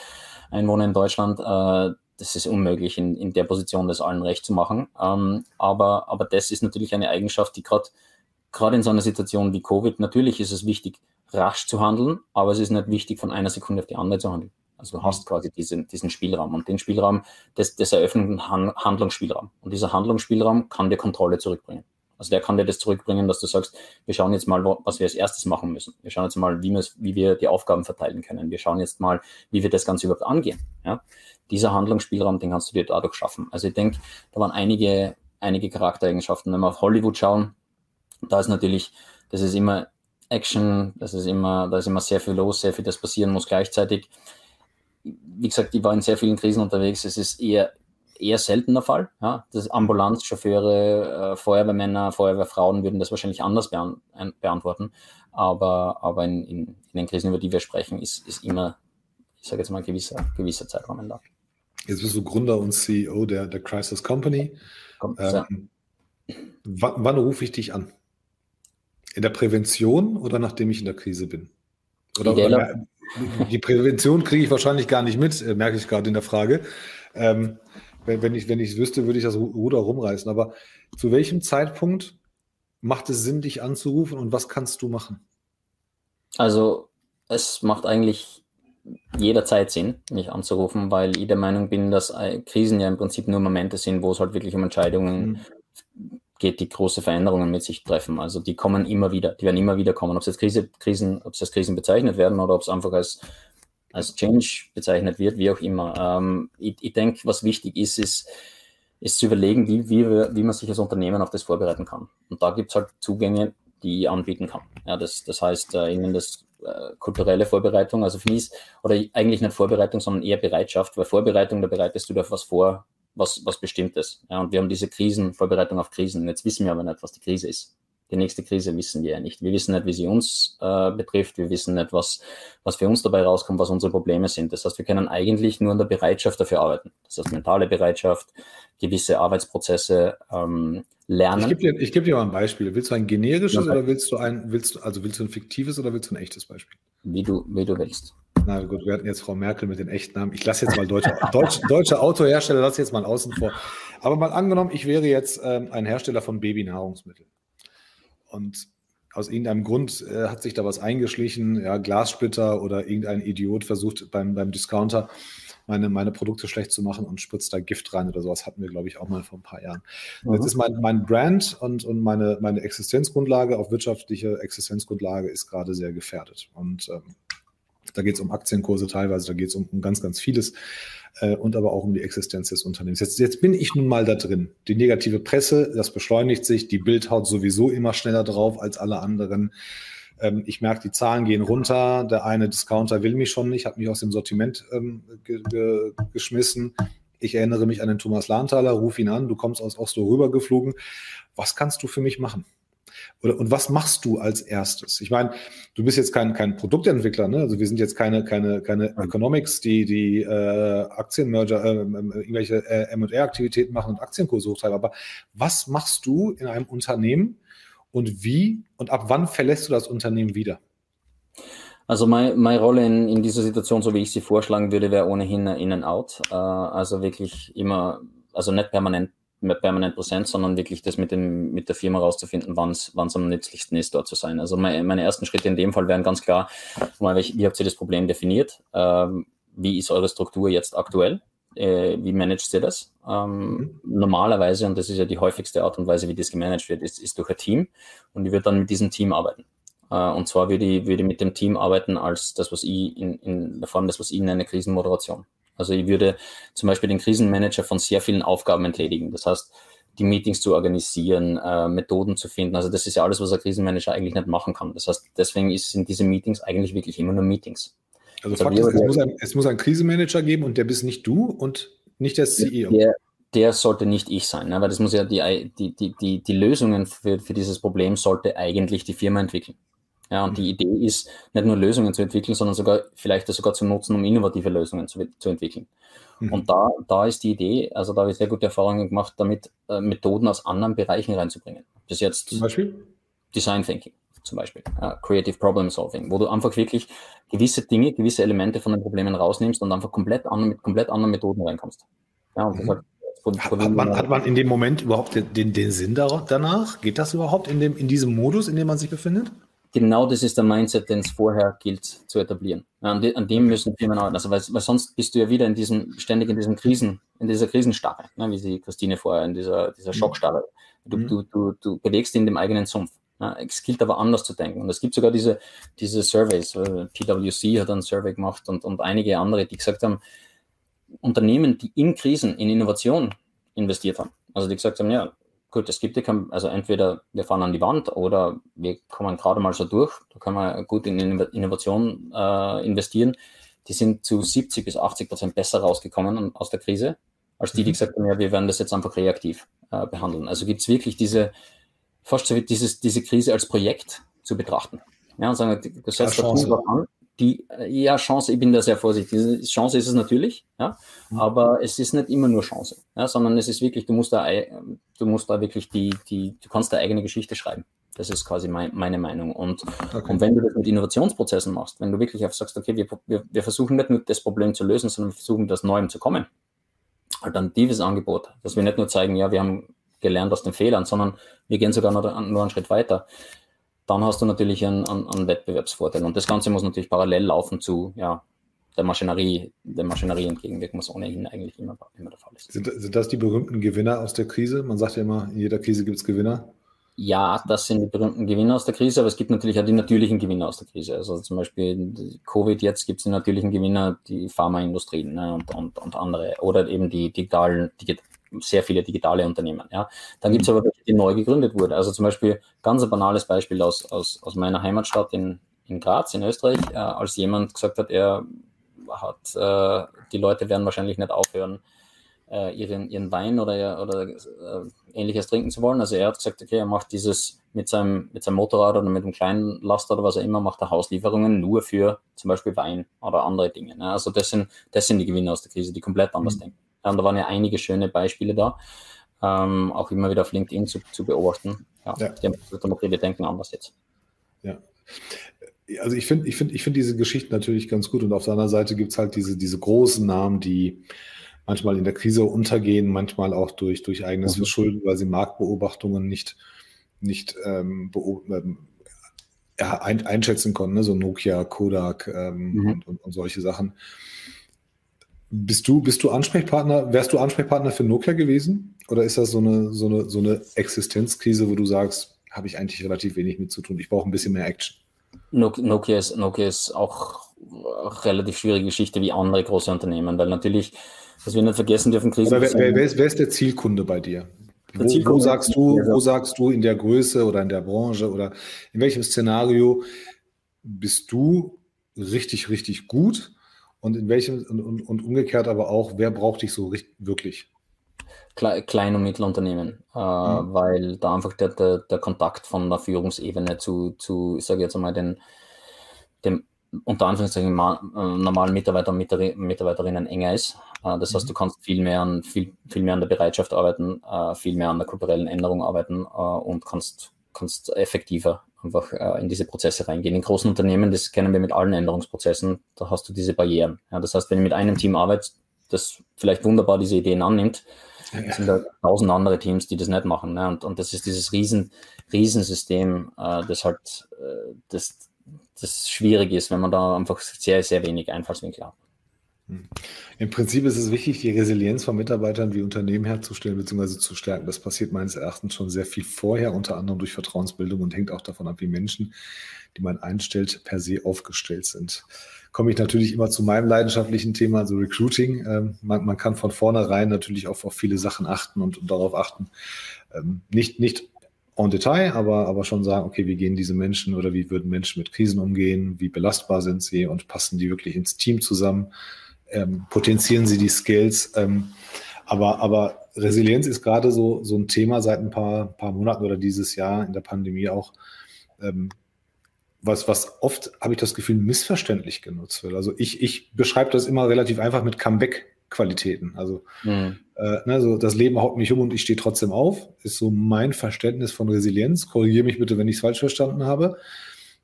B: Einwohner in Deutschland, äh, das ist unmöglich, in, in der Position das allen recht zu machen. Ähm, aber, aber das ist natürlich eine Eigenschaft, die gerade gerade in so einer Situation wie Covid, natürlich ist es wichtig, rasch zu handeln, aber es ist nicht wichtig, von einer Sekunde auf die andere zu handeln. Also du hast quasi diesen, diesen Spielraum und den Spielraum, das, das eröffnet einen Handlungsspielraum. Und dieser Handlungsspielraum kann dir Kontrolle zurückbringen. Also der kann dir das zurückbringen, dass du sagst, wir schauen jetzt mal, was wir als erstes machen müssen. Wir schauen jetzt mal, wie, wie wir die Aufgaben verteilen können. Wir schauen jetzt mal, wie wir das Ganze überhaupt angehen. Ja? Dieser Handlungsspielraum, den kannst du dir dadurch schaffen. Also ich denke, da waren einige, einige Charaktereigenschaften. Wenn wir auf Hollywood schauen, da ist natürlich, das ist immer Action, das ist immer, da ist immer sehr viel los, sehr viel, das passieren muss gleichzeitig. Wie gesagt, ich war in sehr vielen Krisen unterwegs. Es ist eher, eher selten der Fall. Ja? Das Ambulanzchauffeure, äh, Feuerwehrmänner, Feuerwehrfrauen würden das wahrscheinlich anders beant beantworten. Aber, aber in, in, in, den Krisen, über die wir sprechen, ist, ist immer, ich sage jetzt mal, ein gewisser, gewisser Zeitraum da.
A: Jetzt bist du Gründer und CEO der, der Crisis Company. Kommt, ähm, wann, wann rufe ich dich an? In der Prävention oder nachdem ich in der Krise bin? Oder, oder die Prävention kriege ich wahrscheinlich gar nicht mit, äh, merke ich gerade in der Frage. Ähm, wenn, wenn, ich, wenn ich wüsste, würde ich das Ruder rumreißen. Aber zu welchem Zeitpunkt macht es Sinn, dich anzurufen und was kannst du machen?
B: Also es macht eigentlich jederzeit Sinn, mich anzurufen, weil ich der Meinung bin, dass äh, Krisen ja im Prinzip nur Momente sind, wo es halt wirklich um Entscheidungen mhm geht, die große Veränderungen mit sich treffen. Also die kommen immer wieder, die werden immer wieder kommen. Ob es jetzt Krise, Krisen, ob es als Krisen bezeichnet werden oder ob es einfach als, als Change bezeichnet wird, wie auch immer. Ähm, ich, ich denke, was wichtig ist, ist, ist zu überlegen, wie, wie, wie man sich als Unternehmen auf das vorbereiten kann. Und da gibt es halt Zugänge, die ich anbieten kann. Ja, das, das heißt, äh, irgendwie das äh, kulturelle Vorbereitung, also für mich ist, oder eigentlich nicht Vorbereitung, sondern eher Bereitschaft, weil Vorbereitung, da bereitest du dir auf was vor, was, was Bestimmtes. Ja, und wir haben diese Krisen, Vorbereitung auf Krisen. Jetzt wissen wir aber nicht, was die Krise ist. Die nächste Krise wissen wir ja nicht. Wir wissen nicht, wie sie uns äh, betrifft. Wir wissen nicht, was, was für uns dabei rauskommt, was unsere Probleme sind. Das heißt, wir können eigentlich nur an der Bereitschaft dafür arbeiten. Das heißt, mentale Bereitschaft, gewisse Arbeitsprozesse ähm, lernen.
A: Ich gebe dir, ich geb dir mal ein Beispiel. Willst du ein generisches ja, oder willst du ein, willst du, also willst du ein fiktives oder willst du ein echtes Beispiel?
B: Wie du, wie du willst.
A: Na gut, wir hatten jetzt Frau Merkel mit den echten Namen. Ich lasse jetzt mal deutsche, deutsche, deutsche Autohersteller, lasse jetzt mal außen vor. Aber mal angenommen, ich wäre jetzt ähm, ein Hersteller von Babynahrungsmitteln. Und aus irgendeinem Grund äh, hat sich da was eingeschlichen, ja, Glassplitter oder irgendein Idiot versucht beim, beim Discounter meine, meine Produkte schlecht zu machen und spritzt da Gift rein oder sowas. Hatten wir, glaube ich, auch mal vor ein paar Jahren. Mhm. Jetzt ist mein, mein Brand und, und meine, meine Existenzgrundlage, auch wirtschaftliche Existenzgrundlage, ist gerade sehr gefährdet. Und ähm, da geht es um Aktienkurse teilweise, da geht es um, um, ganz, ganz vieles äh, und aber auch um die Existenz des Unternehmens. Jetzt, jetzt bin ich nun mal da drin. Die negative Presse, das beschleunigt sich, die Bild haut sowieso immer schneller drauf als alle anderen. Ähm, ich merke, die Zahlen gehen runter. Der eine Discounter will mich schon nicht, hat mich aus dem Sortiment ähm, ge ge geschmissen. Ich erinnere mich an den Thomas Lahntaler, ruf ihn an, du kommst aus Oslo rübergeflogen. Was kannst du für mich machen? Oder, und was machst du als erstes? Ich meine, du bist jetzt kein, kein Produktentwickler, ne? Also wir sind jetzt keine, keine, keine Economics, die, die äh, Aktienmerger, äh, irgendwelche äh, MR-Aktivitäten machen und Aktienkurse hochtreiben. Aber was machst du in einem Unternehmen und wie und ab wann verlässt du das Unternehmen wieder?
B: Also meine, meine Rolle in, in dieser Situation, so wie ich sie vorschlagen würde, wäre ohnehin in and out. Äh, also wirklich immer, also nicht permanent permanent präsent, sondern wirklich das mit, dem, mit der Firma rauszufinden, wann es am nützlichsten ist, dort zu sein. Also meine, meine ersten Schritte in dem Fall wären ganz klar, mal, wie habt ihr das Problem definiert? Ähm, wie ist eure Struktur jetzt aktuell? äh, wie managt ihr das? Ähm, mhm. Normalerweise, und das ist ja die häufigste Art und Weise, wie das gemanagt wird, ist, ist durch ein Team und ich würde dann mit diesem Team arbeiten. Äh, und zwar würde ich, würde ich mit dem Team arbeiten als das, was ich in, in der Form des, was ich nenne, Krisenmoderation. Also ich würde zum Beispiel den Krisenmanager von sehr vielen Aufgaben entledigen. Das heißt, die Meetings zu organisieren, äh, Methoden zu finden. Also das ist ja alles, was ein Krisenmanager eigentlich nicht machen kann. Das heißt, deswegen ist, sind diese Meetings eigentlich wirklich immer nur Meetings.
A: Also, also Fakt ist, es muss, ein, es muss einen Krisenmanager geben und der bist nicht du und nicht der CEO.
B: Der, der sollte nicht ich sein, ne? weil das muss ja die, die, die, die, die Lösungen für, für dieses Problem sollte eigentlich die Firma entwickeln. Ja, und die Idee ist, nicht nur Lösungen zu entwickeln, sondern sogar vielleicht das sogar zu nutzen, um innovative Lösungen zu, zu entwickeln. Mhm. Und da, da ist die Idee, also da habe ich sehr gute Erfahrungen gemacht, damit äh, Methoden aus anderen Bereichen reinzubringen. Bis jetzt
A: zum Beispiel
B: Design Thinking, zum Beispiel uh, Creative Problem Solving, wo du einfach wirklich gewisse Dinge, gewisse Elemente von den Problemen rausnimmst und einfach komplett an, mit komplett anderen Methoden reinkommst. Ja, und
A: mhm. das hat, hat, man, hat man in dem Moment überhaupt den, den Sinn danach? Geht das überhaupt in, dem, in diesem Modus, in dem man sich befindet?
B: Genau das ist der Mindset, den es vorher gilt zu etablieren. An, de, an, dem müssen Firmen arbeiten. Also, weil, weil, sonst bist du ja wieder in diesem, ständig in diesem Krisen, in dieser Krisenstarre, ne, wie sie Christine vorher in dieser, dieser mhm. Schockstarre. Du, mhm. du, du, du bewegst in dem eigenen Sumpf. Ne. Es gilt aber anders zu denken. Und es gibt sogar diese, diese Surveys. Äh, PwC hat einen Survey gemacht und, und einige andere, die gesagt haben, Unternehmen, die in Krisen, in Innovation investiert haben. Also die gesagt haben, ja, gut, es gibt ja kein, also entweder wir fahren an die Wand oder wir kommen gerade mal so durch, da kann man gut in Innovation äh, investieren. Die sind zu 70 bis 80 Prozent besser rausgekommen aus der Krise, als die, die mhm. gesagt haben, ja, wir werden das jetzt einfach reaktiv äh, behandeln. Also gibt es wirklich diese, fast so dieses, diese Krise als Projekt zu betrachten. Ja, und sagen, das setzt ja, an, die, ja, Chance, ich bin da sehr vorsichtig. Chance ist es natürlich, ja, mhm. aber es ist nicht immer nur Chance, ja, sondern es ist wirklich, du musst da, du musst da wirklich die, die, du kannst deine eigene Geschichte schreiben. Das ist quasi mein, meine Meinung. Und, okay. und wenn du das mit Innovationsprozessen machst, wenn du wirklich sagst, okay, wir, wir, wir versuchen nicht nur das Problem zu lösen, sondern wir versuchen das Neuem zu kommen. Alternatives Angebot, dass wir nicht nur zeigen, ja, wir haben gelernt aus den Fehlern, sondern wir gehen sogar noch, nur einen Schritt weiter dann hast du natürlich einen, einen, einen, Wettbewerbsvorteil. Und das Ganze muss natürlich parallel laufen zu ja, der Maschinerie, der Maschinerie entgegenwirken, was ohnehin eigentlich immer, immer der Fall ist.
A: Sind, sind das die berühmten Gewinner aus der Krise? Man sagt ja immer, in jeder Krise gibt es Gewinner.
B: Ja, das sind die berühmten Gewinner aus der Krise, aber es gibt natürlich auch die natürlichen Gewinner aus der Krise. Also zum Beispiel Covid jetzt gibt es die natürlichen Gewinner, die Pharmaindustrie ne, und, und, und andere. Oder eben die digitalen, sehr viele digitale Unternehmen. Ja. Dann gibt es aber welche, die neu gegründet wurden. Also zum Beispiel ganz ein banales Beispiel aus, aus, aus meiner Heimatstadt in, in Graz in Österreich, äh, als jemand gesagt hat, er hat, äh, die Leute werden wahrscheinlich nicht aufhören, äh, ihren, ihren Wein oder, oder äh, ähnliches trinken zu wollen. Also er hat gesagt, okay, er macht dieses mit seinem, mit seinem Motorrad oder mit einem kleinen Laster oder was er immer macht, er Hauslieferungen nur für zum Beispiel Wein oder andere Dinge. Ne? Also das sind, das sind die Gewinner aus der Krise, die komplett anders mhm. denken. Und da waren ja einige schöne Beispiele da, ähm, auch immer wieder auf LinkedIn zu, zu beobachten. Ja, ja. Die denken anders jetzt.
A: Ja. Also ich finde ich finde, ich finde diese Geschichte natürlich ganz gut und auf der anderen Seite gibt es halt diese, diese großen Namen, die manchmal in der Krise untergehen, manchmal auch durch, durch eigenes mhm. Verschulden, weil sie Marktbeobachtungen nicht, nicht ähm, ähm, ein, einschätzen konnten, ne? so Nokia, Kodak ähm, mhm. und, und, und, solche Sachen. Bist du, bist du Ansprechpartner, wärst du Ansprechpartner für Nokia gewesen? Oder ist das so eine, so eine, so eine Existenzkrise, wo du sagst, habe ich eigentlich relativ wenig mit zu tun? Ich brauche ein bisschen mehr Action.
B: Nokia ist, Nokia ist auch relativ schwierige Geschichte wie andere große Unternehmen, weil natürlich, was wir nicht vergessen dürfen,
A: Krisen. Wer, wer, wer, ist, wer ist der Zielkunde bei dir? Wo, wo, sagst du, wo sagst du in der Größe oder in der Branche oder in welchem Szenario bist du richtig, richtig gut und in welchem und, und, und umgekehrt aber auch, wer braucht dich so richtig, wirklich?
B: Klein- und Mittelunternehmen, äh, mhm. weil da einfach der, der, der Kontakt von der Führungsebene zu, zu ich sage jetzt einmal, den, dem unter Anführungszeichen äh, normalen Mitarbeiter und Mitarbeiterinnen enger ist. Äh, das heißt, mhm. du kannst viel mehr an, viel, viel mehr an der Bereitschaft arbeiten, äh, viel mehr an der kulturellen Änderung arbeiten äh, und kannst, kannst effektiver einfach äh, in diese Prozesse reingehen. In großen Unternehmen, das kennen wir mit allen Änderungsprozessen, da hast du diese Barrieren. Ja, das heißt, wenn du mit einem Team arbeitest, das vielleicht wunderbar diese Ideen annimmt, ja. sind da tausend andere Teams, die das nicht machen. Ne? Und, und das ist dieses riesen, Riesensystem, äh, das halt äh, das, das schwierig ist, wenn man da einfach sehr, sehr wenig Einfallswinkel hat.
A: Hm. Im Prinzip ist es wichtig, die Resilienz von Mitarbeitern wie Unternehmen herzustellen bzw. zu stärken. Das passiert meines Erachtens schon sehr viel vorher, unter anderem durch Vertrauensbildung und hängt auch davon ab, wie Menschen, die man einstellt, per se aufgestellt sind. Komme ich natürlich immer zu meinem leidenschaftlichen Thema, also Recruiting. Ähm, man, man, kann von vornherein natürlich auch auf viele Sachen achten und, und darauf achten. Ähm, nicht, nicht en Detail, aber, aber schon sagen, okay, wie gehen diese Menschen oder wie würden Menschen mit Krisen umgehen, wie belastbar sind sie und passen die wirklich ins Team zusammen ähm, potenzieren sie die Skills. Ähm, aber, aber Resilienz ist gerade so, so ein Thema seit ein paar, paar Monaten oder dieses Jahr in der Pandemie auch, ähm, was, was oft, habe ich das Gefühl, missverständlich genutzt wird. Also ich, ich beschreibe das immer relativ einfach mit Comeback-Qualitäten. Also mhm. äh, ne, so das Leben haut mich um und ich stehe trotzdem auf, ist so mein Verständnis von Resilienz. Korrigiere mich bitte, wenn ich es falsch verstanden habe.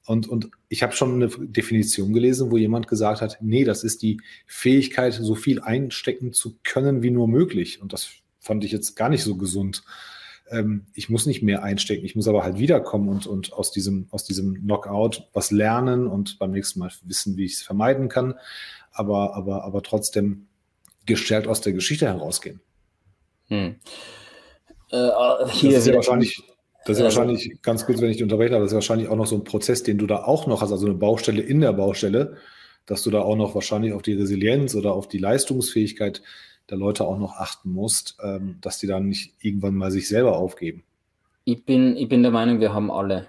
A: Und, und ich habe schon eine Definition gelesen, wo jemand gesagt hat, nee, das ist die Fähigkeit, so viel einstecken zu können wie nur möglich. Und das fand ich jetzt gar nicht so gesund. Ähm, ich muss nicht mehr einstecken, ich muss aber halt wiederkommen und, und aus, diesem, aus diesem Knockout was lernen und beim nächsten Mal wissen, wie ich es vermeiden kann, aber, aber, aber trotzdem gestärkt aus der Geschichte herausgehen. Hm. Äh, hier das ist ja wahrscheinlich das ist also, wahrscheinlich, ganz kurz, wenn ich dich unterbreche, das ist wahrscheinlich auch noch so ein Prozess, den du da auch noch hast, also eine Baustelle in der Baustelle, dass du da auch noch wahrscheinlich auf die Resilienz oder auf die Leistungsfähigkeit der Leute auch noch achten musst, ähm, dass die dann nicht irgendwann mal sich selber aufgeben.
B: Ich bin, ich bin der Meinung, wir haben alle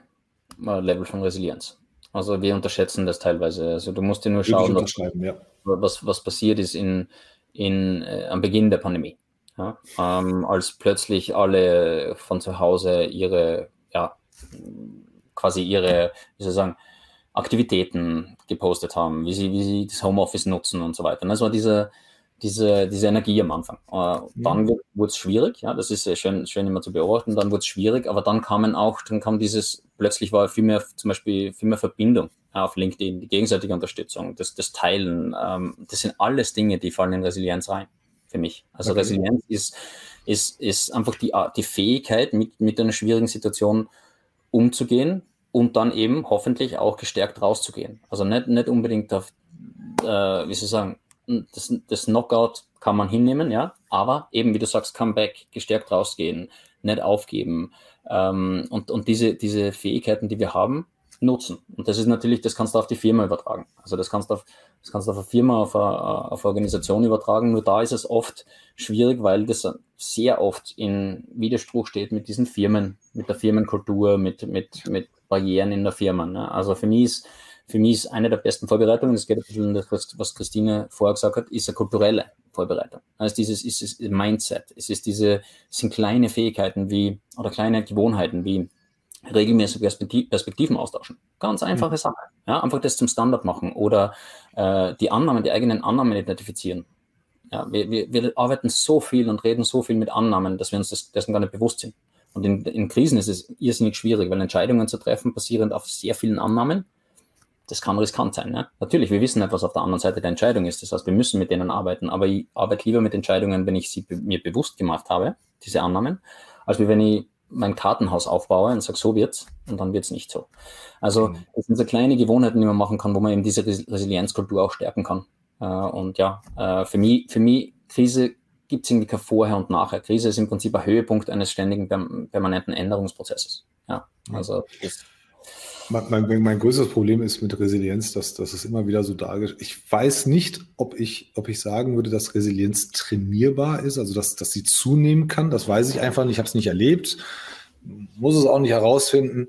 B: ein Level von Resilienz. Also wir unterschätzen das teilweise. Also du musst dir nur schauen, ja. was, was passiert ist in, in, äh, am Beginn der Pandemie. Ja, ähm, als plötzlich alle von zu Hause ihre, ja, quasi ihre, wie soll ich sagen, Aktivitäten gepostet haben, wie sie, wie sie das Homeoffice nutzen und so weiter. Und das war diese, diese, diese Energie am Anfang. Äh. Dann wurde es schwierig, ja, das ist ja schön, schön immer zu beobachten, dann wurde es schwierig, aber dann kamen auch, dann kam dieses, plötzlich war viel mehr, zum Beispiel viel mehr Verbindung auf LinkedIn, die gegenseitige Unterstützung, das, das Teilen, ähm, das sind alles Dinge, die fallen in Resilienz rein für mich. Also okay. Resilienz ist, ist, ist einfach die, die Fähigkeit, mit, mit einer schwierigen Situation umzugehen und dann eben hoffentlich auch gestärkt rauszugehen. Also nicht, nicht unbedingt auf, äh, wie soll ich sagen, das, das Knockout kann man hinnehmen, ja, aber eben, wie du sagst, Comeback, gestärkt rausgehen, nicht aufgeben ähm, und, und diese, diese Fähigkeiten, die wir haben, nutzen. Und das ist natürlich, das kannst du auf die Firma übertragen. Also das kannst du auf, das kannst du auf eine Firma, auf eine, auf eine Organisation übertragen. Nur da ist es oft schwierig, weil das sehr oft in Widerspruch steht mit diesen Firmen, mit der Firmenkultur, mit, mit, mit Barrieren in der Firma. Ne? Also für mich ist, für mich ist eine der besten Vorbereitungen, das geht ein bisschen das, was Christine vorher gesagt hat, ist eine kulturelle Vorbereitung. Also dieses ist, ist Mindset. Es ist diese, es sind kleine Fähigkeiten wie, oder kleine Gewohnheiten wie, regelmäßig Perspektiven austauschen. Ganz einfache mhm. Sache. Ja, einfach das zum Standard machen oder äh, die Annahmen, die eigenen Annahmen identifizieren. Ja, wir, wir, wir arbeiten so viel und reden so viel mit Annahmen, dass wir uns das, dessen gar nicht bewusst sind. Und in, in Krisen ist es irrsinnig schwierig, weil Entscheidungen zu treffen basierend auf sehr vielen Annahmen, das kann riskant sein. Ne? Natürlich, wir wissen nicht, was auf der anderen Seite der Entscheidung ist. Das heißt, wir müssen mit denen arbeiten. Aber ich arbeite lieber mit Entscheidungen, wenn ich sie mir bewusst gemacht habe, diese Annahmen, als wenn ich mein Kartenhaus aufbaue und sage, so wird's und dann wird's nicht so. Also mhm. das sind so kleine Gewohnheiten, die man machen kann, wo man eben diese Resilienzkultur auch stärken kann. Äh, und ja, äh, für mich, für mich Krise gibt es irgendwie kein Vorher und Nachher. Krise ist im Prinzip ein Höhepunkt eines ständigen permanenten Änderungsprozesses. Ja, also das
A: mein, mein, mein, größtes Problem ist mit Resilienz, dass, dass es immer wieder so dargestellt Ich weiß nicht, ob ich, ob ich sagen würde, dass Resilienz trainierbar ist, also dass, dass sie zunehmen kann. Das weiß ich einfach nicht. Ich habe es nicht erlebt, muss es auch nicht herausfinden,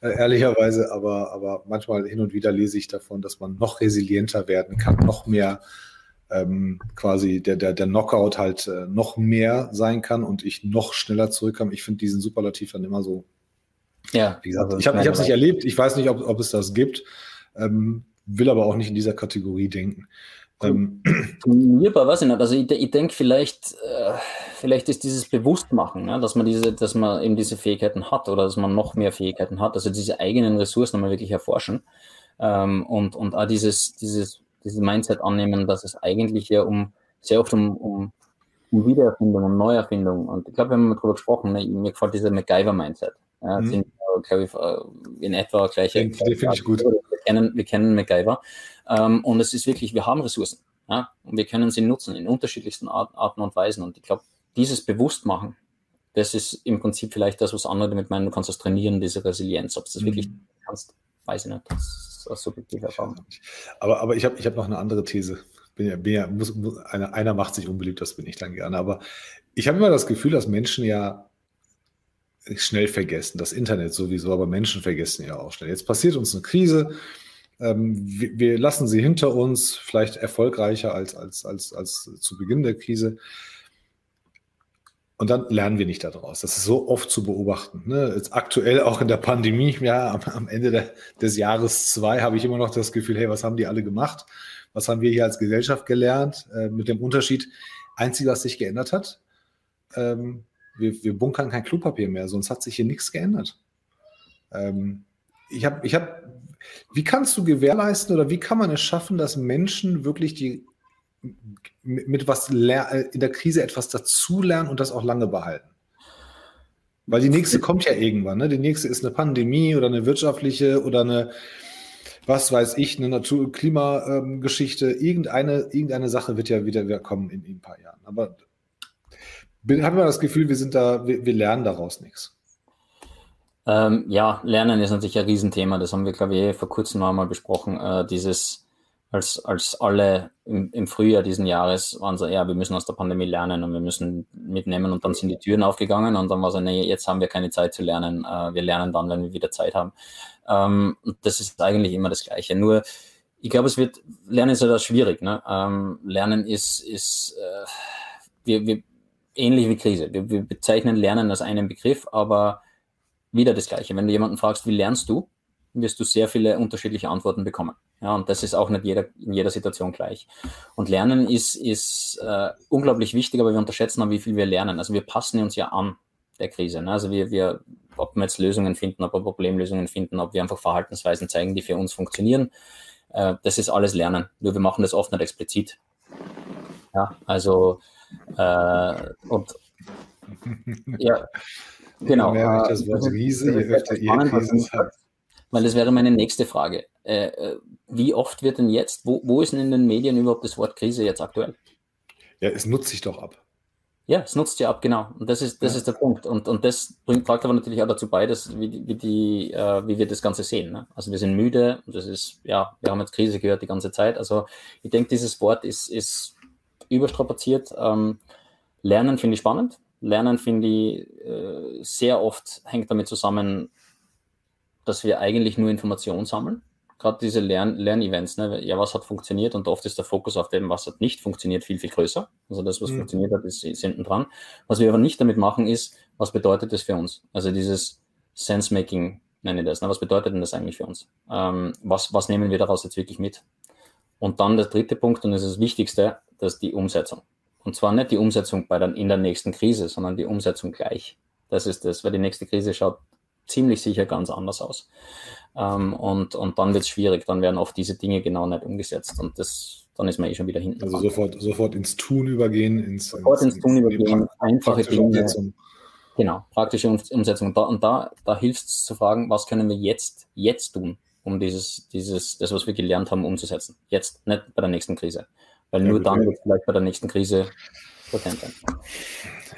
A: äh, ehrlicherweise. Aber, aber manchmal hin und wieder lese ich davon, dass man noch resilienter werden kann, noch mehr ähm, quasi der, der, der Knockout halt äh, noch mehr sein kann und ich noch schneller zurückkomme. Ich finde diesen Superlativ dann immer so ja, wie gesagt, also ich habe es nicht erlebt. Ich weiß nicht, ob, ob es das gibt. Ähm, will aber auch nicht in dieser Kategorie denken.
B: Ähm, Mir bei was nicht. Also ich, ich denke vielleicht, äh, vielleicht ist dieses Bewusstmachen, ja, dass man diese, dass man eben diese Fähigkeiten hat oder dass man noch mehr Fähigkeiten hat, also diese eigenen Ressourcen nochmal wirklich erforschen ähm, und, und auch dieses, dieses, dieses Mindset annehmen, dass es eigentlich ja um sehr oft um, um, um Wiedererfindung, um Neuerfindung und ich glaube, wir haben darüber gesprochen, ne, mir gefällt dieser MacGyver-Mindset. Ja, mhm. Ich, äh, in etwa gleiche. Den,
A: den finde ich gut.
B: Wir kennen, wir kennen MacGyver. Ähm, und es ist wirklich, wir haben Ressourcen. Ja? Und wir können sie nutzen in unterschiedlichsten Art, Arten und Weisen. Und ich glaube, dieses Bewusstmachen, das ist im Prinzip vielleicht das, was andere damit meinen, du kannst das trainieren, diese Resilienz. Ob du das mhm. wirklich kannst, weiß ich nicht. Das ist aus subjektiver Erfahrung.
A: Aber, aber ich habe ich hab noch eine andere These. Bin ja, bin ja, muss, muss, einer, einer macht sich unbeliebt, das bin ich dann gerne. Aber ich habe immer das Gefühl, dass Menschen ja schnell vergessen. Das Internet sowieso, aber Menschen vergessen ja auch schnell. Jetzt passiert uns eine Krise. Ähm, wir, wir, lassen sie hinter uns, vielleicht erfolgreicher als, als, als, als zu Beginn der Krise. Und dann lernen wir nicht daraus. Das ist so oft zu beobachten. Ne? Jetzt aktuell auch in der Pandemie, ja, am, am Ende der, des Jahres zwei habe ich immer noch das Gefühl, hey, was haben die alle gemacht? Was haben wir hier als Gesellschaft gelernt? Äh, mit dem Unterschied, einzige, was sich geändert hat, ähm, wir, wir bunkern kein Klopapier mehr, sonst hat sich hier nichts geändert. Ähm, ich habe, ich habe, wie kannst du gewährleisten oder wie kann man es schaffen, dass Menschen wirklich die mit was äh, in der Krise etwas dazulernen und das auch lange behalten? Weil die nächste kommt ja irgendwann. Ne? Die nächste ist eine Pandemie oder eine wirtschaftliche oder eine, was weiß ich, eine Natur-Klimageschichte. Irgendeine, irgendeine Sache wird ja wieder kommen in, in ein paar Jahren. Aber habe immer das Gefühl, wir sind da, wir, wir lernen daraus nichts.
B: Ähm, ja, Lernen ist natürlich ein Riesenthema. Das haben wir, glaube ich, eh vor kurzem noch einmal besprochen. Äh, dieses, als, als alle im, im, Frühjahr diesen Jahres waren so, ja, wir müssen aus der Pandemie lernen und wir müssen mitnehmen und dann sind die Türen aufgegangen und dann war so, nee, jetzt haben wir keine Zeit zu lernen. Äh, wir lernen dann, wenn wir wieder Zeit haben. Ähm, das ist eigentlich immer das Gleiche. Nur, ich glaube, es wird, Lernen ist ja das schwierig. Ne? Ähm, lernen ist, ist äh, wir, wir ähnlich wie Krise. Wir, wir bezeichnen Lernen als einen Begriff, aber wieder das Gleiche. Wenn du jemanden fragst, wie lernst du, wirst du sehr viele unterschiedliche Antworten bekommen. Ja, und das ist auch nicht jeder, in jeder Situation gleich. Und Lernen ist, ist äh, unglaublich wichtig, aber wir unterschätzen auch, wie viel wir lernen. Also wir passen uns ja an der Krise. Ne? Also wir, wir, ob wir jetzt Lösungen finden, ob wir Problemlösungen finden, ob wir einfach Verhaltensweisen zeigen, die für uns funktionieren, äh, das ist alles Lernen. Nur wir machen das oft nicht explizit. Ja, also äh, und ja, genau. Je mehr ich das Wort Riese, je öfter ihr Krisen habt. Weil das wäre meine nächste Frage. Äh, äh, wie oft wird denn jetzt, wo, wo ist denn in den Medien überhaupt das Wort Krise jetzt aktuell?
A: Ja, es nutzt sich doch ab.
B: Ja, es nutzt ja ab, genau. Und das ist, das ja. ist der Punkt. Und, und das bringt, tragt aber natürlich auch dazu bei, dass, wie, wie, die, äh, wie wir das Ganze sehen. Ne? Also wir sind müde das ist, ja, wir haben jetzt Krise gehört die ganze Zeit. Also ich denke, dieses Wort ist, ist überstrapaziert. Ähm, Lernen finde ich spannend. Lernen finde ich äh, sehr oft hängt damit zusammen, dass wir eigentlich nur Informationen sammeln. Gerade diese Lern Lernevents, ne? ja, was hat funktioniert und oft ist der Fokus auf dem, was hat nicht funktioniert, viel, viel größer. Also das, was mhm. funktioniert hat, ist, ist hinten dran. Was wir aber nicht damit machen, ist, was bedeutet das für uns? Also dieses Sense-Making nenne ich das. Ne? Was bedeutet denn das eigentlich für uns? Ähm, was, was nehmen wir daraus jetzt wirklich mit? Und dann der dritte Punkt, und das ist das Wichtigste, das ist die Umsetzung. Und zwar nicht die Umsetzung bei der, in der nächsten Krise, sondern die Umsetzung gleich. Das ist das, weil die nächste Krise schaut ziemlich sicher ganz anders aus. Ähm, und, und dann wird es schwierig, dann werden oft diese Dinge genau nicht umgesetzt und das, dann ist man eh schon wieder hinten.
A: Also sofort, sofort ins Tun übergehen, ins,
B: sofort ins, ins Tun übergehen, einfache Dinge. Umsetzung. Genau, praktische Umsetzung. Da, und da, da hilft es zu fragen, was können wir jetzt, jetzt tun, um dieses, dieses, das, was wir gelernt haben, umzusetzen. Jetzt, nicht bei der nächsten Krise. Weil ja, nur dann wird vielleicht bei der nächsten Krise potent sein.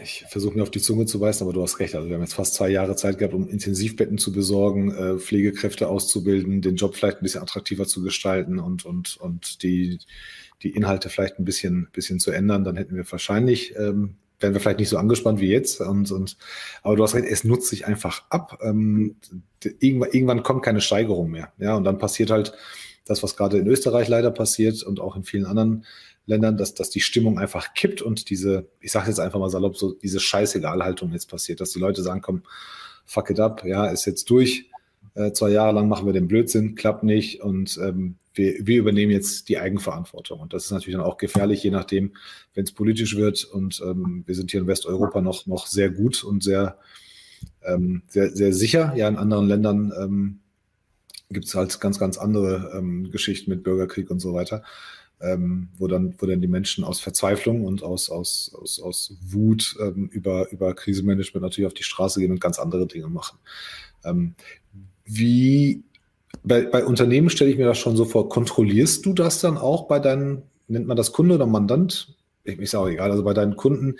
A: Ich versuche mir auf die Zunge zu beißen, aber du hast recht. Also wir haben jetzt fast zwei Jahre Zeit gehabt, um Intensivbetten zu besorgen, äh, Pflegekräfte auszubilden, den Job vielleicht ein bisschen attraktiver zu gestalten und, und, und die, die Inhalte vielleicht ein bisschen, bisschen zu ändern. Dann hätten wir wahrscheinlich, ähm, wären wir vielleicht nicht so angespannt wie jetzt. Und, und, aber du hast recht, es nutzt sich einfach ab. Ähm, irgendwann, irgendwann kommt keine Steigerung mehr. Ja, und dann passiert halt das, was gerade in Österreich leider passiert und auch in vielen anderen Ländern, dass, dass die Stimmung einfach kippt und diese, ich sage jetzt einfach mal salopp, so diese Scheißegal-Haltung jetzt passiert, dass die Leute sagen, komm, fuck it up, ja, ist jetzt durch. Äh, zwei Jahre lang machen wir den Blödsinn, klappt nicht und ähm, wir, wir übernehmen jetzt die Eigenverantwortung. Und das ist natürlich dann auch gefährlich, je nachdem, wenn es politisch wird. Und ähm, wir sind hier in Westeuropa noch, noch sehr gut und sehr, ähm, sehr, sehr sicher. Ja, in anderen Ländern ähm, gibt es halt ganz, ganz andere ähm, Geschichten mit Bürgerkrieg und so weiter ähm, wo, dann, wo dann die Menschen aus Verzweiflung und aus, aus, aus, aus Wut ähm, über, über Krisenmanagement natürlich auf die Straße gehen und ganz andere Dinge machen. Ähm, wie bei, bei Unternehmen stelle ich mir das schon so vor, kontrollierst du das dann auch bei deinen nennt man das Kunde oder Mandant? Ist auch egal. Also bei deinen Kunden,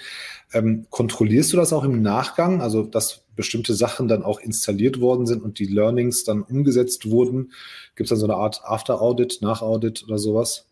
A: ähm, kontrollierst du das auch im Nachgang? Also, dass bestimmte Sachen dann auch installiert worden sind und die Learnings dann umgesetzt wurden? Gibt es dann so eine Art After-Audit, Nach-Audit oder sowas?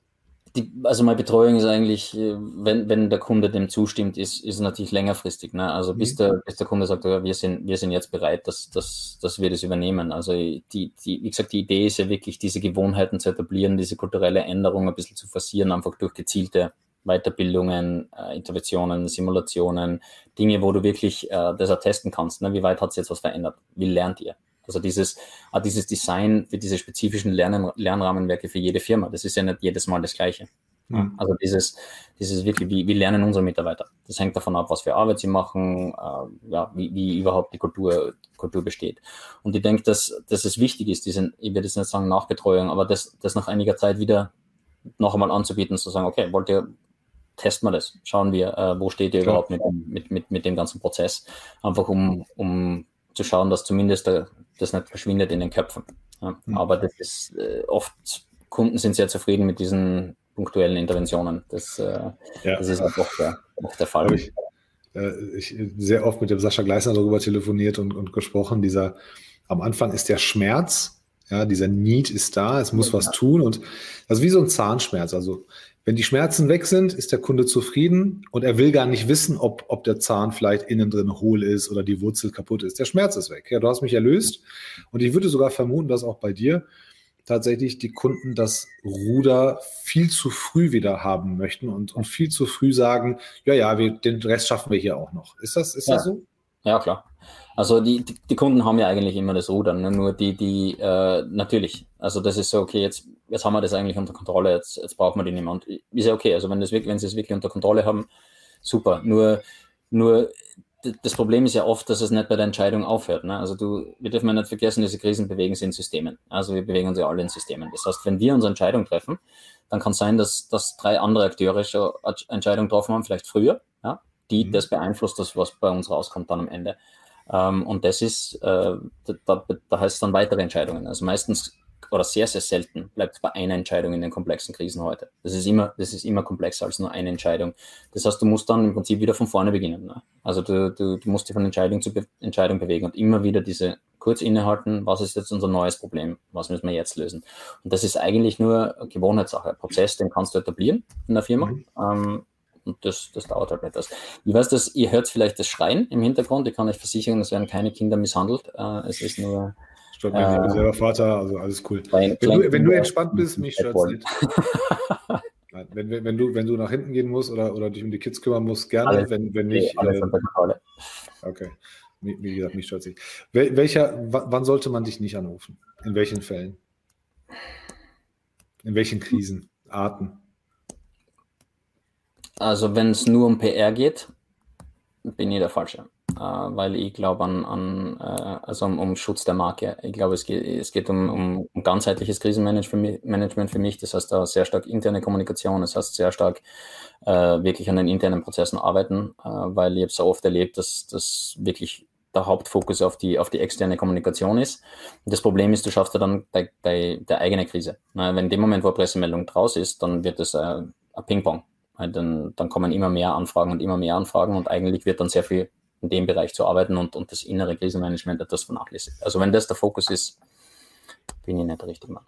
B: Die, also meine Betreuung ist eigentlich, äh, wenn, wenn der Kunde dem zustimmt, ist, ist natürlich längerfristig. Ne? Also bis, mhm. der, bis der Kunde sagt, ja, wir, sind, wir sind jetzt bereit, dass, dass, dass wir das übernehmen. Also die, die, wie gesagt, die Idee ist ja wirklich, diese Gewohnheiten zu etablieren, diese kulturelle Änderung ein bisschen zu forcieren, einfach durch gezielte Weiterbildungen, äh, Interventionen, Simulationen, Dinge, wo du wirklich äh, das auch testen kannst. Ne? Wie weit hat es jetzt was verändert? Wie lernt ihr? Also dieses, äh, dieses Design für diese spezifischen Lern Lernrahmenwerke für jede Firma, das ist ja nicht jedes Mal das Gleiche. Mhm. Also dieses, dieses wirklich, wie, wie lernen unsere Mitarbeiter? Das hängt davon ab, was für Arbeit sie machen, äh, ja, wie, wie überhaupt die Kultur, Kultur besteht. Und ich denke, dass, dass es wichtig ist, diesen, ich werde jetzt nicht sagen Nachbetreuung, aber das, das nach einiger Zeit wieder noch einmal anzubieten, zu sagen, okay, wollt ihr, testen wir das, schauen wir, äh, wo steht ihr Klar. überhaupt mit, mit, mit, mit dem ganzen Prozess, einfach um, um zu schauen, dass zumindest der, das nicht verschwindet in den Köpfen. Ja. Mhm. Aber das ist äh, oft, Kunden sind sehr zufrieden mit diesen punktuellen Interventionen. Das, äh, ja. das ist auch oft der, oft der Fall.
A: Ich, äh, ich sehr oft mit dem Sascha Gleisner darüber telefoniert und, und gesprochen. Dieser, am Anfang ist der Schmerz, ja, dieser Need ist da, es muss ja. was tun und das ist wie so ein Zahnschmerz. Also wenn die Schmerzen weg sind, ist der Kunde zufrieden und er will gar nicht wissen, ob, ob der Zahn vielleicht innen drin hohl ist oder die Wurzel kaputt ist. Der Schmerz ist weg. Ja, du hast mich erlöst. Und ich würde sogar vermuten, dass auch bei dir tatsächlich die Kunden das Ruder viel zu früh wieder haben möchten und, und viel zu früh sagen, ja, ja, wir, den Rest schaffen wir hier auch noch. Ist das, ist
B: ja.
A: das so?
B: Ja, klar. Also die, die, Kunden haben ja eigentlich immer das Rudern, ne? nur die, die äh, natürlich, also das ist so, okay, jetzt, jetzt haben wir das eigentlich unter Kontrolle, jetzt, jetzt brauchen wir die nicht mehr. Und ist ja okay, also wenn, das wirklich, wenn sie es wirklich unter Kontrolle haben, super. Nur, nur das Problem ist ja oft, dass es nicht bei der Entscheidung aufhört. Ne? Also du, wir dürfen ja nicht vergessen, diese Krisen bewegen sich in Systemen. Also wir bewegen uns ja alle in Systemen. Das heißt, wenn wir unsere Entscheidung treffen, dann kann es sein, dass, dass drei andere Akteure schon Entscheidungen getroffen haben, vielleicht früher, ja, die mhm. das beeinflusst, das, was bei uns rauskommt dann am Ende. Ähm, und das ist, äh, da, da heißt es dann weitere Entscheidungen. Also meistens oder sehr, sehr selten bleibt es bei einer Entscheidung in den komplexen Krisen heute. Das ist immer, das ist immer komplexer als nur eine Entscheidung. Das heißt, du musst dann im Prinzip wieder von vorne beginnen. Ne? Also du, du, du musst dich von Entscheidung zu Be Entscheidung bewegen und immer wieder diese kurz innehalten, was ist jetzt unser neues Problem, was müssen wir jetzt lösen. Und das ist eigentlich nur Gewohnheitssache. Ein Prozess, den kannst du etablieren in der Firma. Mhm. Ähm, und das, das dauert halt etwas. Ich weiß, dass ihr hört vielleicht das Schreien im Hintergrund. Ich kann euch versichern, es werden keine Kinder misshandelt. Äh, es ist nur.
A: Stört mich äh, selber Vater, also alles cool. Wenn du, wenn du entspannt bist, mich stört es nicht. wenn, wenn, wenn, du, wenn du nach hinten gehen musst oder, oder dich um die Kids kümmern musst, gerne. Alles, wenn, wenn nicht. Alles äh, okay. Wie gesagt, mich stört es nicht. Welcher, wann sollte man dich nicht anrufen? In welchen Fällen? In welchen Krisenarten?
B: Also wenn es nur um PR geht, bin ich der Falsche. Äh, weil ich glaube an, an äh, also um, um, Schutz der Marke. Ich glaube, es geht, es geht um, um, um ganzheitliches Krisenmanagement für mich. Das heißt, da sehr stark interne Kommunikation, das heißt sehr stark äh, wirklich an den internen Prozessen arbeiten, äh, weil ich habe so oft erlebt, dass das wirklich der Hauptfokus auf die, auf die externe Kommunikation ist. Das Problem ist, du schaffst ja dann bei, bei der eigenen Krise. Wenn in dem Moment, wo eine Pressemeldung draus ist, dann wird es äh, ein Ping-Pong. Dann, dann kommen immer mehr Anfragen und immer mehr Anfragen und eigentlich wird dann sehr viel in dem Bereich zu arbeiten und, und das innere Krisenmanagement etwas vernachlässigt. Also wenn das der Fokus ist, bin ich nicht der richtige Mann.